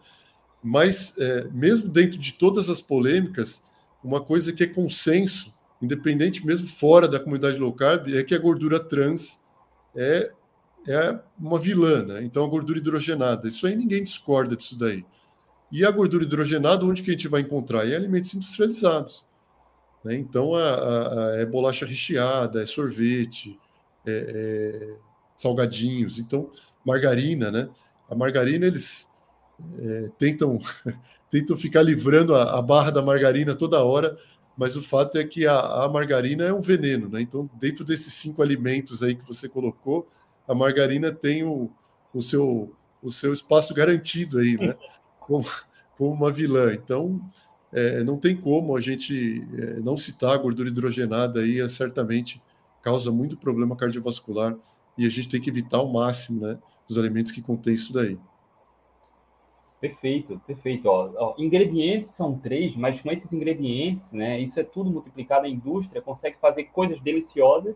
Mas, é, mesmo dentro de todas as polêmicas, uma coisa que é consenso, independente mesmo fora da comunidade low carb, é que a gordura trans é, é uma vilã, né? Então, a gordura hidrogenada, isso aí ninguém discorda disso daí. E a gordura hidrogenada, onde que a gente vai encontrar? Em alimentos industrializados. Né? Então, a, a, a, é bolacha recheada, é sorvete, é, é salgadinhos. Então, margarina, né? A margarina, eles é, tentam, [LAUGHS] tentam ficar livrando a, a, barra da margarina toda hora, mas o fato é que a, a, margarina é um veneno, né? Então, dentro desses cinco alimentos aí que você colocou, a margarina tem o, o, seu, o seu espaço garantido aí, né? [LAUGHS] Como, como uma vilã. Então, é, não tem como a gente é, não citar a gordura hidrogenada aí, é, certamente causa muito problema cardiovascular e a gente tem que evitar ao máximo, né, os alimentos que contêm isso daí. Perfeito, perfeito. Ó, ó, ingredientes são três, mas com esses ingredientes, né, isso é tudo multiplicado. A indústria consegue fazer coisas deliciosas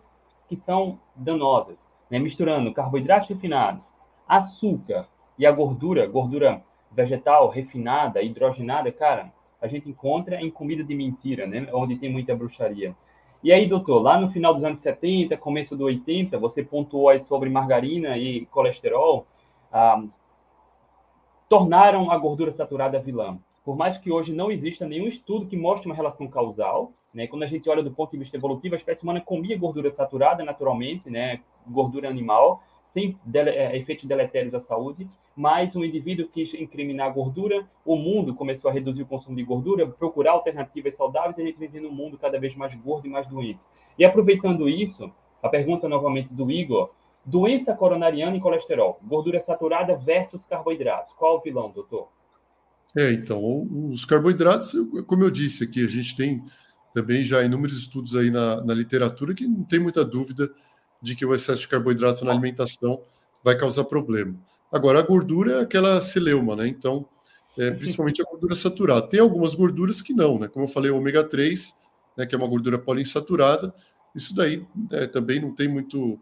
que são danosas, né, misturando carboidratos refinados, açúcar e a gordura, gordura vegetal refinada, hidrogenada, cara, a gente encontra em comida de mentira, né, onde tem muita bruxaria. E aí, doutor, lá no final dos anos 70, começo do 80, você pontuou aí sobre margarina e colesterol. Ah, tornaram a gordura saturada vilã. Por mais que hoje não exista nenhum estudo que mostre uma relação causal, né? Quando a gente olha do ponto de vista evolutivo, a espécie humana comia gordura saturada naturalmente, né? Gordura animal, sem dele, é, efeitos deletérios à saúde, mas um indivíduo quis incriminar gordura, o mundo começou a reduzir o consumo de gordura, procurar alternativas saudáveis, e a gente vive num mundo cada vez mais gordo e mais doente. E aproveitando isso, a pergunta novamente do Igor, Doença coronariana e colesterol. Gordura saturada versus carboidratos. Qual o vilão, doutor? É, então, os carboidratos, como eu disse aqui, a gente tem também já inúmeros estudos aí na, na literatura que não tem muita dúvida de que o excesso de carboidrato na alimentação vai causar problema. Agora, a gordura é aquela celeuma, né? Então, é, principalmente a gordura saturada. Tem algumas gorduras que não, né? Como eu falei, o ômega 3, né, que é uma gordura poliinsaturada, isso daí é, também não tem muito,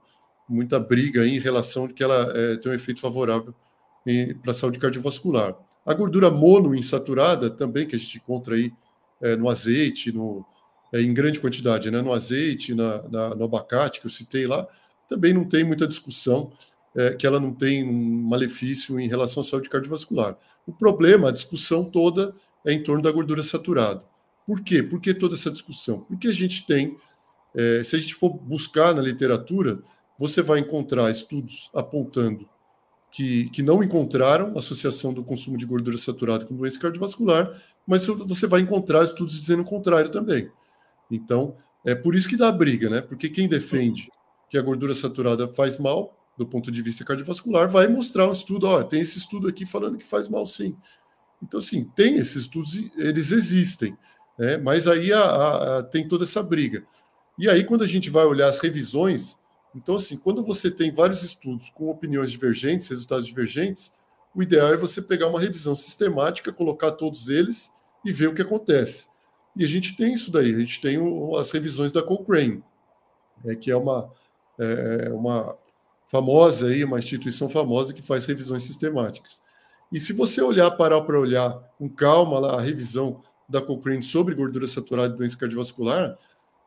muita briga em relação de que ela é, tem um efeito favorável para a saúde cardiovascular. A gordura monoinsaturada também, que a gente encontra aí é, no azeite, no, em grande quantidade, né? no azeite, na, na, no abacate, que eu citei lá, também não tem muita discussão é, que ela não tem um malefício em relação à saúde cardiovascular. O problema, a discussão toda é em torno da gordura saturada. Por quê? Por que toda essa discussão? Porque a gente tem, é, se a gente for buscar na literatura, você vai encontrar estudos apontando que, que não encontraram associação do consumo de gordura saturada com doença cardiovascular, mas você vai encontrar estudos dizendo o contrário também. Então, é por isso que dá briga, né? Porque quem defende que a gordura saturada faz mal, do ponto de vista cardiovascular, vai mostrar um estudo, ó, tem esse estudo aqui falando que faz mal sim. Então, sim, tem esses estudos, eles existem, né? mas aí a, a, tem toda essa briga. E aí, quando a gente vai olhar as revisões, então, assim, quando você tem vários estudos com opiniões divergentes, resultados divergentes, o ideal é você pegar uma revisão sistemática, colocar todos eles e ver o que acontece. E a gente tem isso daí, a gente tem o, as revisões da Cochrane, é, que é uma, é, é, uma famosa aí, uma instituição famosa que faz revisões sistemáticas. E se você olhar, parar para olhar com calma lá a revisão da Cochrane sobre gordura saturada e doença cardiovascular,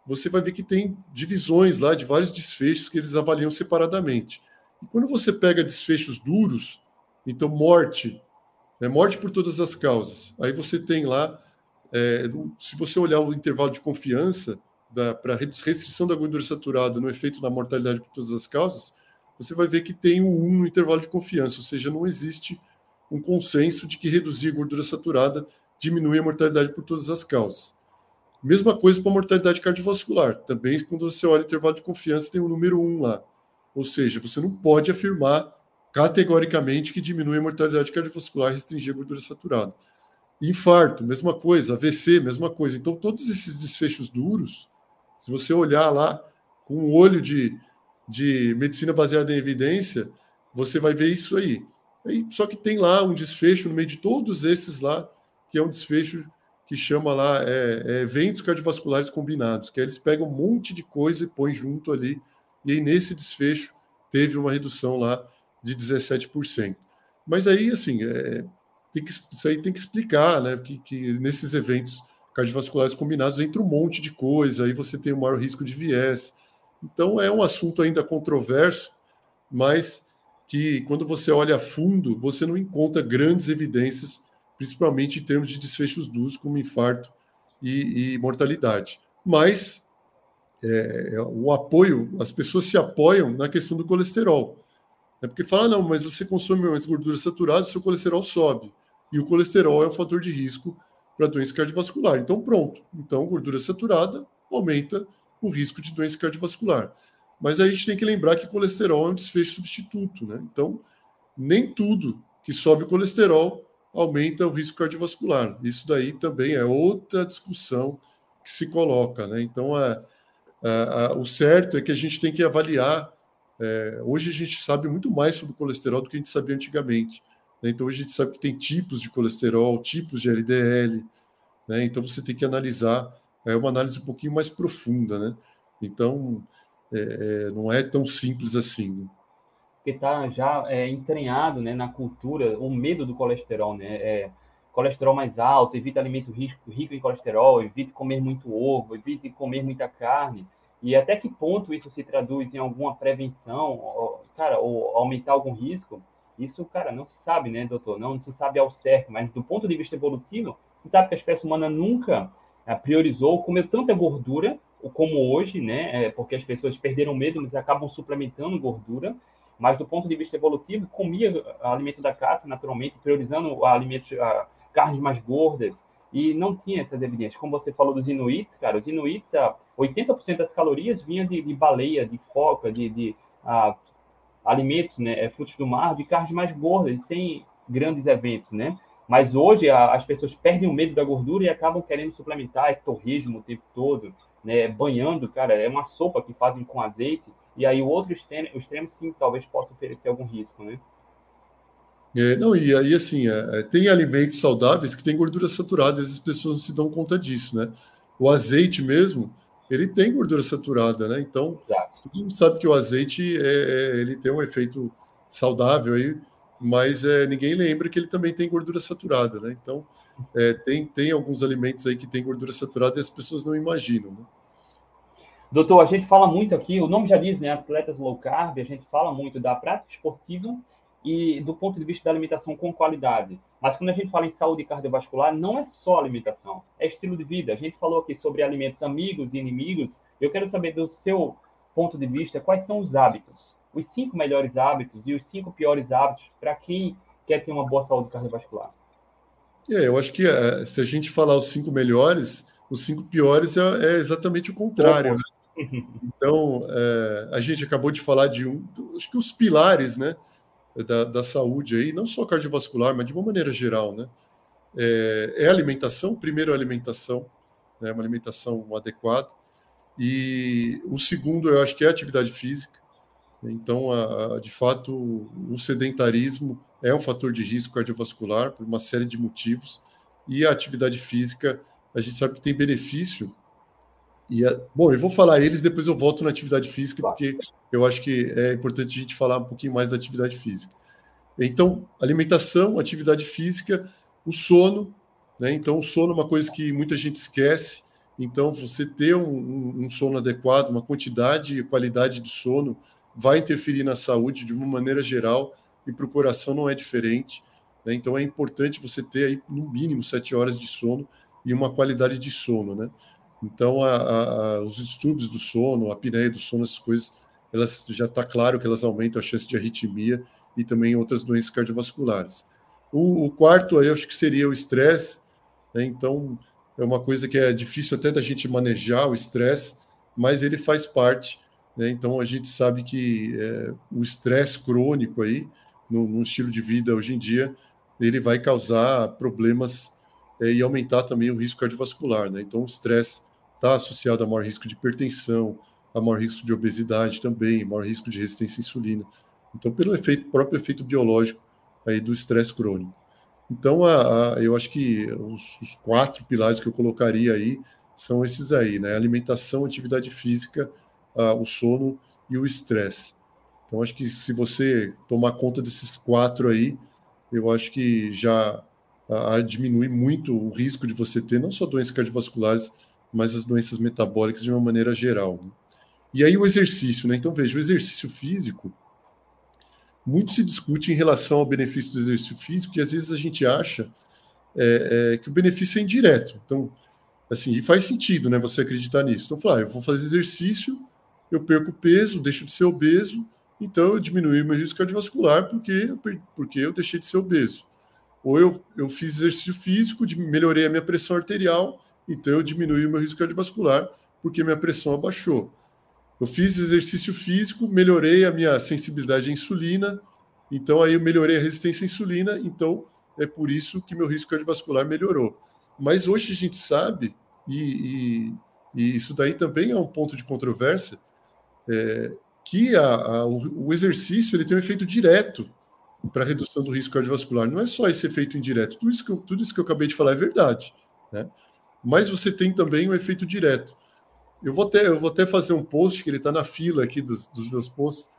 você vai ver que tem divisões lá de vários desfechos que eles avaliam separadamente. E quando você pega desfechos duros, então morte, né, morte por todas as causas, aí você tem lá é, se você olhar o intervalo de confiança para restrição da gordura saturada no efeito da mortalidade por todas as causas, você vai ver que tem um 1 no intervalo de confiança, ou seja, não existe um consenso de que reduzir a gordura saturada diminui a mortalidade por todas as causas. Mesma coisa para a mortalidade cardiovascular. Também, quando você olha o intervalo de confiança, tem o número 1 lá. Ou seja, você não pode afirmar categoricamente que diminui a mortalidade cardiovascular restringir a gordura saturada. Infarto, mesma coisa. AVC, mesma coisa. Então, todos esses desfechos duros, se você olhar lá com um olho de, de medicina baseada em evidência, você vai ver isso aí. aí. Só que tem lá um desfecho no meio de todos esses lá, que é um desfecho que chama lá é, é, eventos cardiovasculares combinados, que eles pegam um monte de coisa e põem junto ali, e aí nesse desfecho teve uma redução lá de 17%. Mas aí, assim, é, tem que, isso aí tem que explicar, né? Que, que nesses eventos cardiovasculares combinados entra um monte de coisa, aí você tem o um maior risco de viés. Então é um assunto ainda controverso, mas que quando você olha a fundo, você não encontra grandes evidências, principalmente em termos de desfechos duros, como infarto e, e mortalidade. Mas é, o apoio, as pessoas se apoiam na questão do colesterol. É porque fala, não, mas você consome mais gordura saturada, seu colesterol sobe e o colesterol é um fator de risco para doença cardiovascular. Então, pronto. Então, gordura saturada aumenta o risco de doença cardiovascular. Mas a gente tem que lembrar que colesterol é um desfecho substituto, né? Então, nem tudo que sobe o colesterol aumenta o risco cardiovascular. Isso daí também é outra discussão que se coloca, né? Então, é, é, é, o certo é que a gente tem que avaliar. É, hoje a gente sabe muito mais sobre o colesterol do que a gente sabia antigamente. Né? Então, hoje a gente sabe que tem tipos de colesterol, tipos de LDL, né? então você tem que analisar, é uma análise um pouquinho mais profunda, né? Então, é, é não é tão simples assim. Né? Porque está já é, entranhado né, na cultura o medo do colesterol, né? É, colesterol mais alto, evite alimento rico, rico em colesterol, evite comer muito ovo, evite comer muita carne. E até que ponto isso se traduz em alguma prevenção, cara, ou aumentar algum risco? Isso, cara, não se sabe, né, doutor? Não se sabe ao certo, mas do ponto de vista evolutivo, se sabe que a espécie humana nunca é, priorizou comer tanta gordura como hoje, né? É, porque as pessoas perderam medo, mas acabam suplementando gordura. Mas do ponto de vista evolutivo, comia alimento da caça naturalmente, priorizando alimentos, carnes mais gordas, e não tinha essas evidências. Como você falou dos inuits, cara, os inuits, 80% das calorias vinham de, de baleia, de foca, de, de alimentos, né, é, frutos do mar, de carnes mais gordas, sem grandes eventos, né? Mas hoje a, as pessoas perdem o medo da gordura e acabam querendo suplementar, é torresmo o tempo todo, né? Banhando, cara, é uma sopa que fazem com azeite, e aí o outro extremo, o extremo sim, talvez possa oferecer algum risco, né? É, não, e aí assim, é, é tem alimentos saudáveis que têm gordura saturada, as pessoas não se dão conta disso, né? O azeite mesmo, ele tem gordura saturada, né? Então, Exato. todo mundo sabe que o azeite é, é, ele tem um efeito saudável aí, mas é, ninguém lembra que ele também tem gordura saturada, né? Então, é, tem, tem alguns alimentos aí que tem gordura saturada e as pessoas não imaginam, né? Doutor, a gente fala muito aqui, o nome já diz, né? Atletas low carb, a gente fala muito da prática esportiva e do ponto de vista da alimentação com qualidade. Mas quando a gente fala em saúde cardiovascular, não é só alimentação, é estilo de vida. A gente falou aqui sobre alimentos amigos e inimigos. Eu quero saber do seu ponto de vista quais são os hábitos os cinco melhores hábitos e os cinco piores hábitos para quem quer ter uma boa saúde cardiovascular? É, eu acho que é, se a gente falar os cinco melhores, os cinco piores é, é exatamente o contrário. Né? Então, é, a gente acabou de falar de um, acho que os pilares, né, da, da, saúde aí, não só cardiovascular, mas de uma maneira geral, né? É, é alimentação, primeiro alimentação, né, uma alimentação adequada, e o segundo eu acho que é atividade física, então, a, a, de fato, o sedentarismo é um fator de risco cardiovascular por uma série de motivos, e a atividade física, a gente sabe que tem benefício. E a, bom, eu vou falar eles, depois eu volto na atividade física, porque eu acho que é importante a gente falar um pouquinho mais da atividade física. Então, alimentação, atividade física, o sono, né? Então, o sono é uma coisa que muita gente esquece. Então, você ter um, um, um sono adequado, uma quantidade e qualidade de sono vai interferir na saúde de uma maneira geral e para o coração não é diferente. Né? Então é importante você ter aí no mínimo sete horas de sono e uma qualidade de sono, né? Então a, a, os estudos do sono, a apneia do sono, essas coisas, elas já está claro que elas aumentam a chance de arritmia e também outras doenças cardiovasculares. O, o quarto aí eu acho que seria o estresse, né? Então é uma coisa que é difícil até da gente manejar o estresse, mas ele faz parte né? Então, a gente sabe que é, o estresse crônico aí, no, no, estilo de vida hoje em dia, ele vai causar problemas é, e aumentar também o risco cardiovascular. Né? Então, o estresse está associado a maior risco de hipertensão, a maior risco de obesidade também, maior risco de resistência à insulina. Então, pelo efeito, próprio efeito biológico aí do estresse crônico. Então, a, a, eu acho que os, os, quatro pilares que eu colocaria aí são esses aí, né? Alimentação, atividade física, uh, o sono e o estresse. Então, acho que se você tomar conta desses quatro aí, eu acho que já diminui muito o risco de você ter não só doenças cardiovasculares, mas as doenças metabólicas de uma maneira geral. Né? E aí o exercício, né? Então, veja, o exercício físico, muito se discute em relação ao benefício do exercício físico, e às vezes a gente acha é, é, que o benefício é indireto. Então, assim, e faz sentido, né? Você acreditar nisso. Então, falar, ah, eu vou fazer exercício, eu perco peso, deixo de ser obeso, então eu diminui meu risco cardiovascular porque, porque eu deixei de ser obeso. Ou eu, eu fiz exercício físico, melhorei a minha pressão arterial, então eu diminui o meu risco cardiovascular porque minha pressão abaixou. Eu fiz exercício físico, melhorei a minha sensibilidade à insulina, então aí eu melhorei a resistência à insulina, então é por isso que meu risco cardiovascular melhorou. Mas hoje a gente sabe, e, e, e isso daí também é um ponto de controvérsia, é, que a, a, o, exercício ele tem um efeito direto para redução do risco cardiovascular. Não é só esse efeito indireto. Tudo isso que eu, tudo isso que eu acabei de falar é verdade. Né? Mas você tem também um efeito direto. Eu vou até, eu vou até fazer um post, que ele está na fila aqui dos, dos meus posts,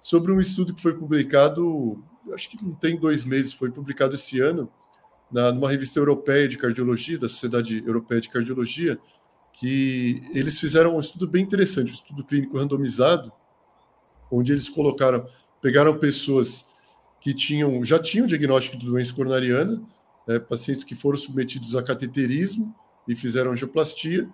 sobre um estudo que foi publicado, acho que não tem dois meses, foi publicado esse ano, na, numa revista europeia de cardiologia, da Sociedade Europeia de Cardiologia, que eles fizeram um estudo bem interessante, um estudo clínico randomizado, onde eles colocaram, pegaram pessoas que tinham, já tinham diagnóstico de doença coronariana, né, pacientes que foram submetidos a cateterismo e fizeram angioplastia,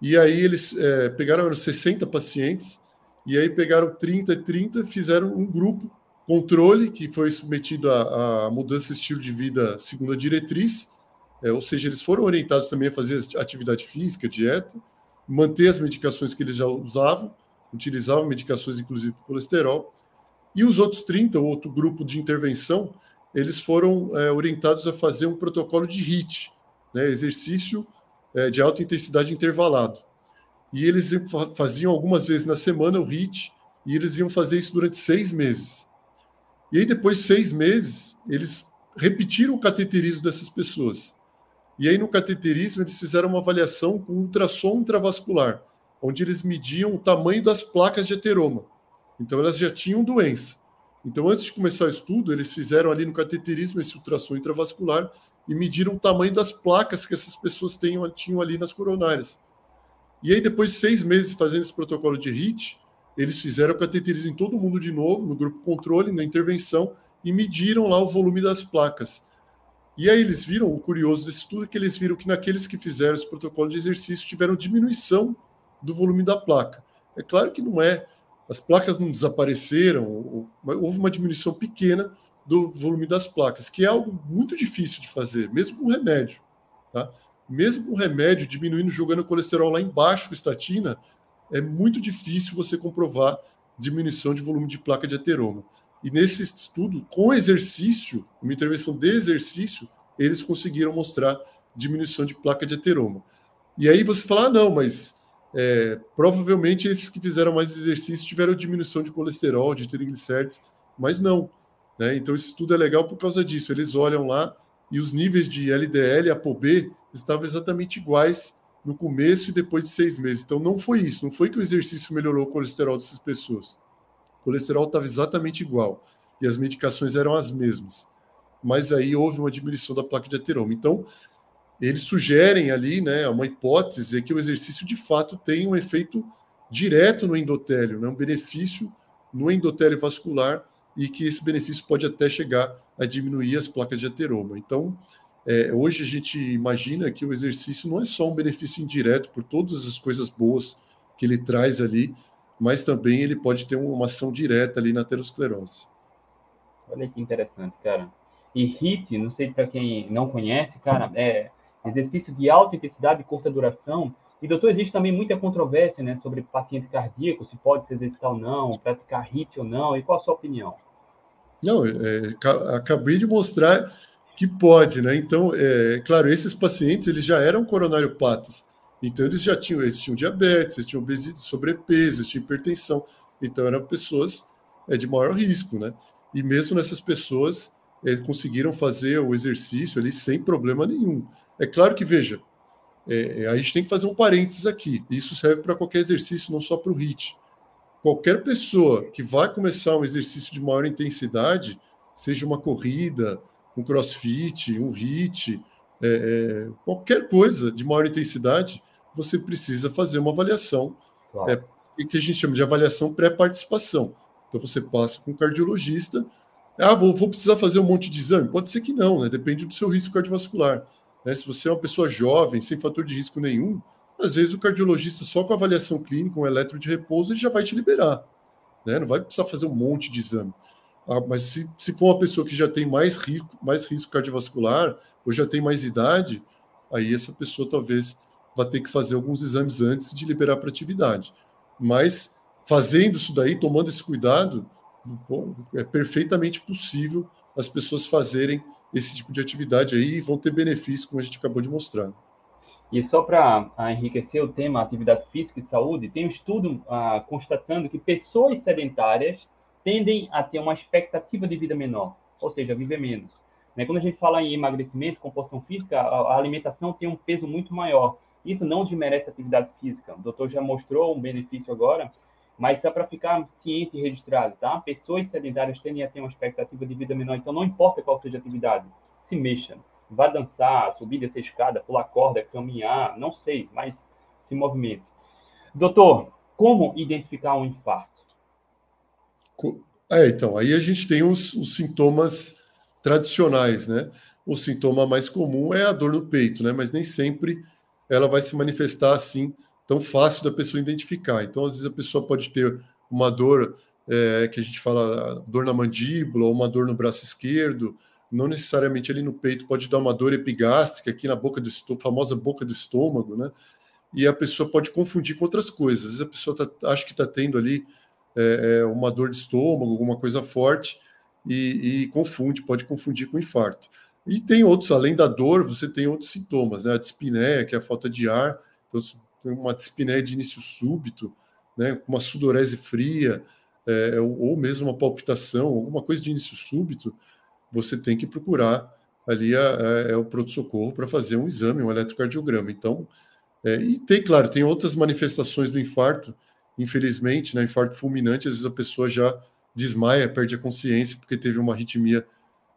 e aí eles é, pegaram 60 pacientes, e aí pegaram 30 e 30, fizeram um grupo controle que foi submetido a, a mudança de estilo de vida segundo a diretriz, é, ou seja, eles foram orientados também a fazer atividade física, dieta, manter as medicações que eles já usavam, utilizavam medicações inclusive para colesterol, e os outros 30, o outro grupo de intervenção, eles foram é, orientados a fazer um protocolo de HIT, né, exercício é, de alta intensidade intervalado. E eles faziam algumas vezes na semana o HIT, e eles iam fazer isso durante seis meses. E aí, depois de seis meses, eles repetiram o cateterismo dessas pessoas. E aí, no cateterismo, eles fizeram uma avaliação com ultrassom intravascular, onde eles mediam o tamanho das placas de ateroma. Então, elas já tinham doença. Então, antes de começar o estudo, eles fizeram ali no cateterismo esse ultrassom intravascular e mediram o tamanho das placas que essas pessoas tinham, tinham ali nas coronárias. E aí, depois de seis meses fazendo esse protocolo de HIT, eles fizeram cateterismo em todo mundo de novo, no grupo controle, na intervenção, e mediram lá o volume das placas. E aí eles viram, o curioso desse estudo é que eles viram que naqueles que fizeram esse protocolo de exercício tiveram diminuição do volume da placa. É claro que não é, as placas não desapareceram, houve uma diminuição pequena do volume das placas, que é algo muito difícil de fazer, mesmo com remédio. Tá? Mesmo com remédio diminuindo, jogando o colesterol lá embaixo com estatina, é muito difícil você comprovar diminuição de volume de placa de ateroma. E nesse estudo, com exercício, uma intervenção de exercício, eles conseguiram mostrar diminuição de placa de ateroma. E aí você fala, ah, não, mas é, provavelmente esses que fizeram mais exercício tiveram diminuição de colesterol, de triglicérides, mas não. Né? Então esse estudo é legal por causa disso. Eles olham lá e os níveis de LDL e ApoB estavam exatamente iguais no começo e depois de seis meses. Então não foi isso, não foi que o exercício melhorou o colesterol dessas pessoas. O colesterol estava exatamente igual e as medicações eram as mesmas. Mas aí houve uma diminuição da placa de ateroma. Então, eles sugerem ali, né, uma hipótese é que o exercício de fato tem um efeito direto no endotélio, né, um benefício no endotélio vascular e que esse benefício pode até chegar a diminuir as placas de ateroma. Então, é, hoje a gente imagina que o exercício não é só um benefício indireto por todas as coisas boas que ele traz ali, mas também ele pode ter uma ação direta ali na aterosclerose. Olha que interessante, cara. E HIT, não sei para quem não conhece, cara, é exercício de alta intensidade e curta duração. E, doutor, existe também muita controvérsia né, sobre paciente cardíaco, se pode se exercitar ou não, praticar HIT ou não. E qual a sua opinião? Não, é, acabei de mostrar que pode, né? Então, é claro, esses pacientes eles já eram coronariopatas, então eles já tinham, eles tinham diabetes, eles tinham obesidade, sobrepeso, eles tinham hipertensão, então eram pessoas é, de maior risco, né? E mesmo nessas pessoas, é, conseguiram fazer o exercício ali sem problema nenhum. É claro que, veja, é, a gente tem que fazer um parênteses aqui. Isso serve para qualquer exercício, não só para o HIT. Qualquer pessoa que vai começar um exercício de maior intensidade, seja uma corrida, um crossfit, um HIT, é, é, qualquer coisa de maior intensidade, você precisa fazer uma avaliação, claro. é, que a gente chama de avaliação pré-participação. Então você passa com um cardiologista, ah, vou, vou, precisar fazer um monte de exame? Pode ser que não, né? depende do seu risco cardiovascular. Né? Se você é uma pessoa jovem, sem fator de risco nenhum, às vezes o cardiologista, só com avaliação clínica, um eletro de repouso, ele já vai te liberar. Né? Não vai precisar fazer um monte de exame. Ah, mas se, se for uma pessoa que já tem mais mais risco cardiovascular ou já tem mais idade, aí essa pessoa talvez vá ter que fazer alguns exames antes de liberar para atividade. Mas fazendo isso daí, tomando esse cuidado, é perfeitamente possível as pessoas fazerem esse tipo de atividade aí e vão ter benefícios, como a gente acabou de mostrar. E só para enriquecer o tema atividade física e saúde, tem um estudo ah, constatando que pessoas sedentárias tendem a ter uma expectativa de vida menor, ou seja, viver menos. Né? Quando a gente fala em emagrecimento, composição física, a, alimentação tem um peso muito maior. Isso não desmerece a atividade física. O doutor já mostrou um benefício agora, mas só para ficar ciente e registrado, tá? Pessoas sedentárias tendem a ter uma expectativa de vida menor, então não importa qual seja a atividade, se mexa. Vá dançar, subir dessa escada, pular corda, caminhar, não sei, mas se movimente. Doutor, como identificar um infarto? É, então, aí a gente tem os, os, sintomas tradicionais, né? O sintoma mais comum é a dor no peito, né? Mas nem sempre ela vai se manifestar assim tão fácil da pessoa identificar. Então, às vezes a pessoa pode ter uma dor é, que a gente fala dor na mandíbula ou uma dor no braço esquerdo, não necessariamente ali no peito, pode dar uma dor epigástrica aqui na boca do estômago, famosa boca do estômago, né? E a pessoa pode confundir com outras coisas. Às vezes a pessoa tá, acha que está tendo ali é, é, uma dor de estômago, alguma coisa forte, e, e confunde, pode confundir com infarto. E tem outros, além da dor, você tem outros sintomas, né? A dispneia, que é a falta de ar, então, uma dispneia de início súbito, né? Uma sudorese fria, é, ou mesmo uma palpitação, alguma coisa de início súbito, você tem que procurar ali a, a, é o pronto-socorro para fazer um exame, um eletrocardiograma. Então, é, e tem, claro, tem outras manifestações do infarto, infelizmente, né? Infarto fulminante, às vezes a pessoa já desmaia, perde a consciência porque teve uma arritmia,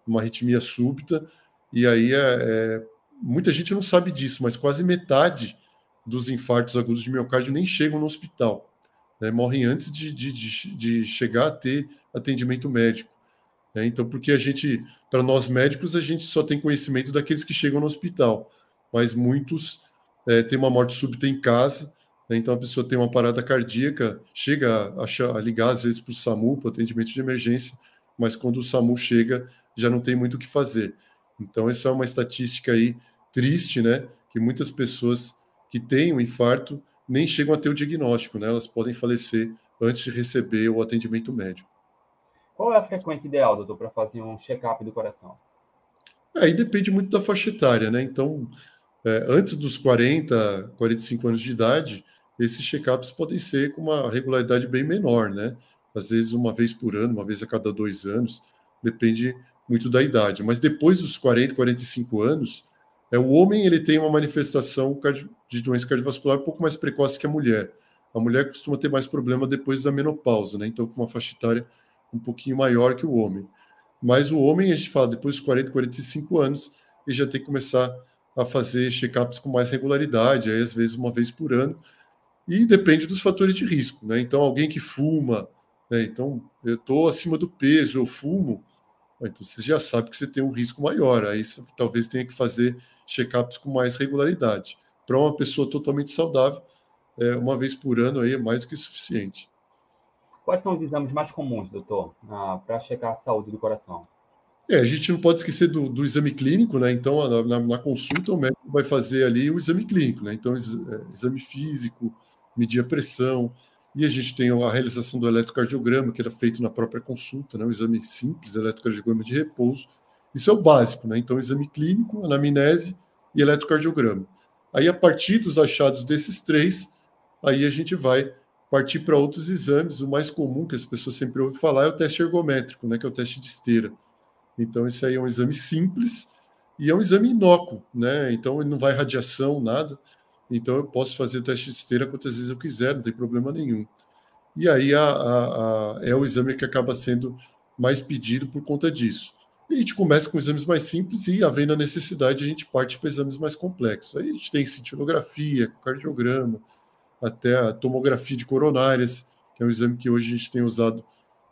uma arritmia súbita, e aí é, é, muita gente não sabe disso, mas quase metade dos infartos agudos de miocárdio nem chegam no hospital, né? morrem antes de, de, de, chegar a ter atendimento médico. Né? Então, porque a gente, para nós médicos, a gente só tem conhecimento daqueles que chegam no hospital, mas muitos é, têm uma morte súbita em casa, né? Então a pessoa tem uma parada cardíaca, chega a, a ligar às vezes para o SAMU, para o atendimento de emergência, mas quando o SAMU chega, já não tem muito o que fazer. Então essa é uma estatística aí triste, né? Que muitas pessoas que têm um infarto nem chegam a ter o diagnóstico, né? Elas podem falecer antes de receber o atendimento médico. Qual é a frequência ideal, doutor, para fazer um check-up do coração? Aí depende muito da faixa etária, né? Então, é, antes dos 40, 45 anos de idade, esses check-ups podem ser com uma regularidade bem menor, né? Às vezes uma vez por ano, uma vez a cada dois anos, depende muito da idade. Mas depois dos 40, 45 anos, é, o homem ele tem uma manifestação de doença cardiovascular um pouco mais precoce que a mulher. A mulher costuma ter mais problema depois da menopausa, né? Então, com uma faixa etária um pouquinho maior que o homem. Mas o homem, a gente fala, depois dos 40, 45 anos, ele já tem que começar a fazer check-ups com mais regularidade, aí às vezes uma vez por ano, e depende dos fatores de risco, né? Então, alguém que fuma, né? Então, eu estou acima do peso, eu fumo, então você já sabe que você tem um risco maior, aí você talvez tenha que fazer check-ups com mais regularidade. Para uma pessoa totalmente saudável, é, uma vez por ano aí é mais do que suficiente. Quais são os exames mais comuns, doutor, ah, para checar a saúde do coração? É, a gente não pode esquecer do, do exame clínico, né? Então, na, na, consulta, o médico vai fazer ali o exame clínico, né? Então, ex, é, exame físico, medir a pressão, e a gente tem a realização do eletrocardiograma, que era feito na própria consulta, né? O exame simples, eletrocardiograma de repouso. Isso é o básico, né? Então, exame clínico, anamnese e eletrocardiograma. Aí, a partir dos achados desses três, aí a gente vai partir para outros exames. O mais comum que as pessoas sempre ouvem falar é o teste ergométrico, né? Que é o teste de esteira então, esse aí é um exame simples e é um exame inócuo, né? Então, ele não vai radiação, nada. Então, eu posso fazer o teste de esteira quantas vezes eu quiser, não tem problema nenhum. E aí a, a, a, é o exame que acaba sendo mais pedido por conta disso. E a gente começa com exames mais simples e, havendo a necessidade, a gente parte para exames mais complexos. Aí a gente tem cintilografia, cardiograma, até a tomografia de coronárias, que é um exame que hoje a gente tem usado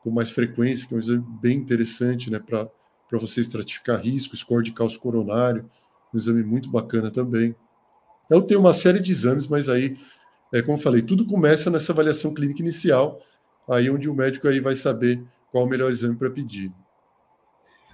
com mais frequência, que é um exame bem interessante né, para você estratificar risco, score de cálcio coronário, um exame muito bacana também. Eu tenho uma série de exames, mas aí, é, como falei, tudo começa nessa avaliação clínica inicial, aí onde o médico aí vai saber qual o melhor exame para pedir.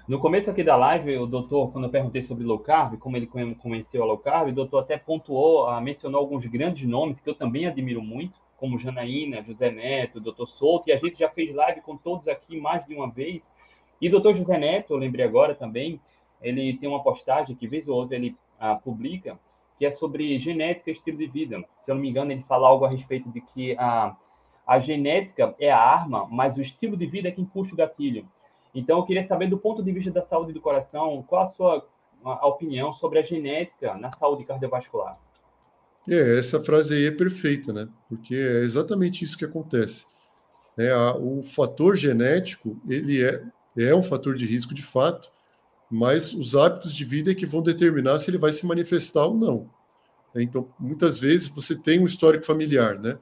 No começo aqui da live, o doutor, quando eu perguntei sobre low carb, como ele conheceu a low carb, o doutor até pontuou, ah, mencionou alguns grandes nomes que eu também admiro muito, como Janaína, José Neto, doutor Souto, e a gente já fez live com todos aqui mais de uma vez, e doutor José Neto, eu lembrei agora também, ele tem uma postagem que, vez ou outra, ele ah, publica, que é sobre genética e estilo de vida. Se eu não me engano, ele fala algo a respeito de que a, a genética é a arma, mas o estilo de vida é quem puxa o gatilho. Então, eu queria saber, do ponto de vista da saúde do coração, qual a sua a opinião sobre a genética na saúde cardiovascular? É, essa frase aí é perfeita, né? Porque é exatamente isso que acontece. É, a, o fator genético, ele é é um fator de risco de fato, mas os hábitos de vida é que vão determinar se ele vai se manifestar ou não. Então, muitas vezes você tem um histórico familiar, né?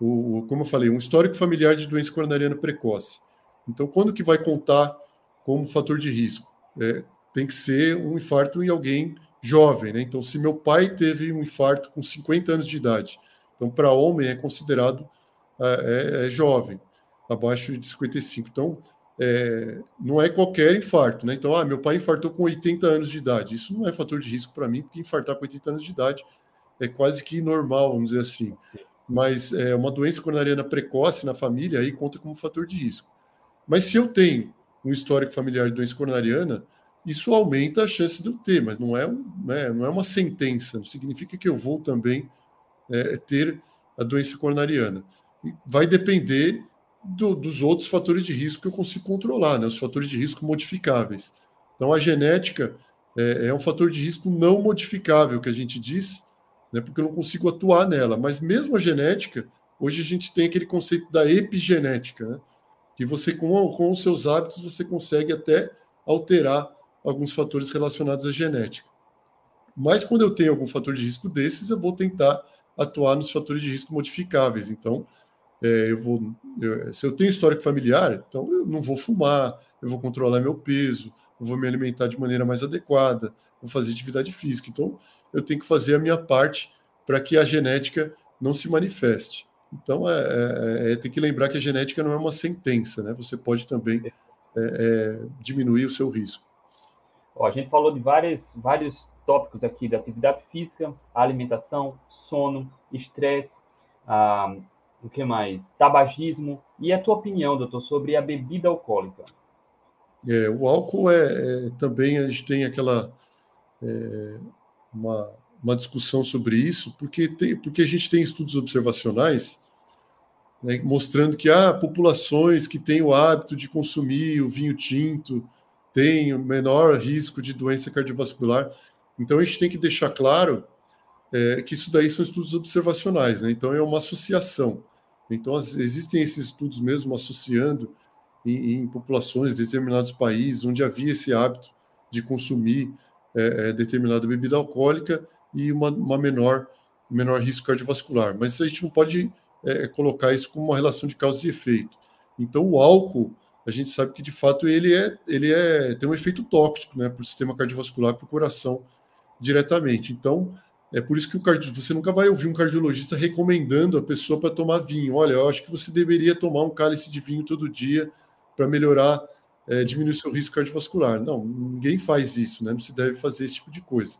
O, como eu falei, um histórico familiar de doença coronariana precoce. Então, quando que vai contar como fator de risco? É, tem que ser um infarto em alguém jovem, né? Então, se meu pai teve um infarto com 50 anos de idade, então para homem é considerado é, é, é jovem, abaixo de 55. Então, é, não é qualquer infarto, né? Então, ah, meu pai infartou com 80 anos de idade. Isso não é fator de risco para mim, porque infartar com 80 anos de idade é quase que normal, vamos dizer assim. Mas é uma doença coronariana precoce na família aí conta como fator de risco. Mas se eu tenho um histórico familiar de doença coronariana, isso aumenta a chance de eu ter, mas não é, né, não é uma sentença, não significa que eu vou também é, ter a doença coronariana. Vai depender do, dos outros fatores de risco que eu consigo controlar, né, os fatores de risco modificáveis. Então, a genética é, é um fator de risco não modificável, que a gente diz, né, porque eu não consigo atuar nela. Mas mesmo a genética, hoje a gente tem aquele conceito da epigenética, né, que você, com, com os seus hábitos, você consegue até alterar alguns fatores relacionados à genética. Mas quando eu tenho algum fator de risco desses, eu vou tentar atuar nos fatores de risco modificáveis. Então, é, eu vou, eu, se eu tenho histórico familiar, então eu não vou fumar, eu vou controlar meu peso, eu vou me alimentar de maneira mais adequada, vou fazer atividade física. Então, eu tenho que fazer a minha parte para que a genética não se manifeste. Então, é, é, é, tem que lembrar que a genética não é uma sentença, né? Você pode também é, é, diminuir o seu risco. Ó, a gente falou de várias, vários tópicos aqui da atividade física, alimentação, sono, estresse, ah, o que mais? Tabagismo. E a tua opinião, doutor, sobre a bebida alcoólica? É, o álcool é, é, também a gente tem aquela é, uma, uma discussão sobre isso, porque, tem, porque a gente tem estudos observacionais né, mostrando que há populações que têm o hábito de consumir o vinho tinto têm o menor risco de doença cardiovascular. Então a gente tem que deixar claro é, que isso daí são estudos observacionais, né? então é uma associação. Então as, existem esses estudos mesmo associando em, em, populações de determinados países onde havia esse hábito de consumir é, é, determinada bebida alcoólica e uma, uma, menor menor risco cardiovascular. Mas a gente não pode é, colocar isso como uma relação de causa e efeito. Então o álcool a gente sabe que de fato ele é ele é tem um efeito tóxico, né, para o sistema cardiovascular, para o coração diretamente. Então é por isso que o você nunca vai ouvir um cardiologista recomendando a pessoa para tomar vinho. Olha, eu acho que você deveria tomar um cálice de vinho todo dia para melhorar, é, diminuir seu risco cardiovascular. Não, ninguém faz isso, né? Não se deve fazer esse tipo de coisa.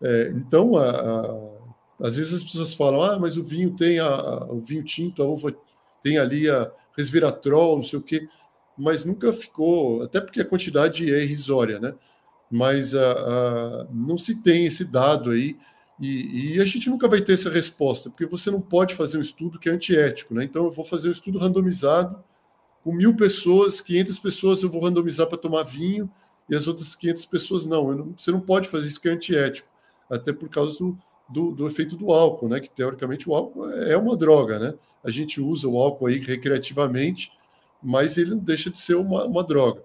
É, então, a, a, às vezes as pessoas falam, ah, mas o vinho tem a, a, o vinho tinto, a uva tem ali a resveratrol, não sei o quê, mas nunca ficou, até porque a quantidade é irrisória, né? Mas a, não se tem esse dado aí e, e, a gente nunca vai ter essa resposta, porque você não pode fazer um estudo que é antiético, né? Então eu vou fazer um estudo randomizado com mil pessoas, 500 pessoas eu vou randomizar para tomar vinho e as outras 500 pessoas não. não. Você não pode fazer isso que é antiético, até por causa do, do, do, efeito do álcool, né? Que teoricamente o álcool é uma droga, né? A gente usa o álcool aí recreativamente, mas ele não deixa de ser uma, uma droga.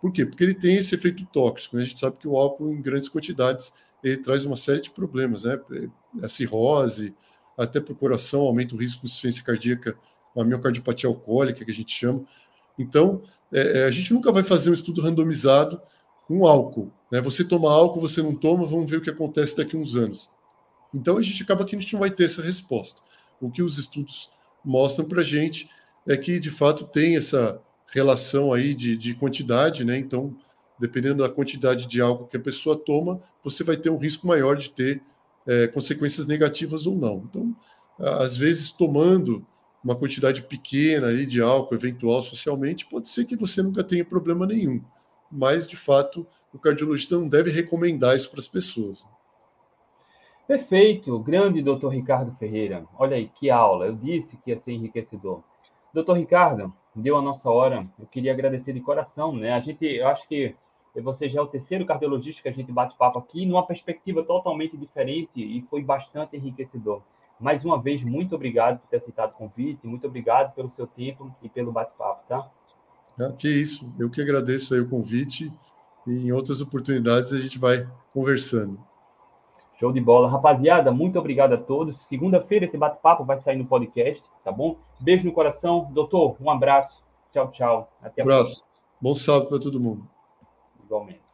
Por quê? Porque ele tem esse efeito tóxico. Né? A gente sabe que o álcool em grandes quantidades ele traz uma série de problemas, né? A cirrose, até para o coração, aumenta o risco de insuficiência cardíaca, a miocardiopatia alcoólica, que a gente chama. Então, é, é, a gente nunca vai fazer um estudo randomizado com álcool. Né? Você toma álcool, você não toma, vamos ver o que acontece daqui a uns anos. Então, a gente acaba que a gente não vai ter essa resposta. O que os estudos mostram para a gente é que, de fato, tem essa relação aí de, de quantidade, né? Então, dependendo da quantidade de álcool que a pessoa toma, você vai ter um risco maior de ter é, consequências negativas ou não. Então, às vezes, tomando uma quantidade pequena aí de álcool eventual socialmente, pode ser que você nunca tenha problema nenhum. Mas, de fato, o cardiologista não deve recomendar isso para as pessoas. Perfeito, grande doutor Ricardo Ferreira. Olha aí, que aula. Eu disse que ia ser enriquecedor. Doutor Ricardo, deu a nossa hora. Eu queria agradecer de coração, né? A gente, eu acho que você já é o terceiro cardiologista que a gente bate papo aqui, numa perspectiva totalmente diferente e foi bastante enriquecedor. Mais uma vez, muito obrigado por ter aceitado o convite, muito obrigado pelo seu tempo e pelo bate-papo, tá? Ah, que isso, eu que agradeço aí o convite e em outras oportunidades a gente vai conversando. Show de bola. Rapaziada, muito obrigado a todos. Segunda-feira esse bate-papo vai sair no podcast, tá bom? Beijo no coração. Doutor, um abraço. Tchau, tchau. Até a próxima. Bom sábado para todo mundo. Igualmente.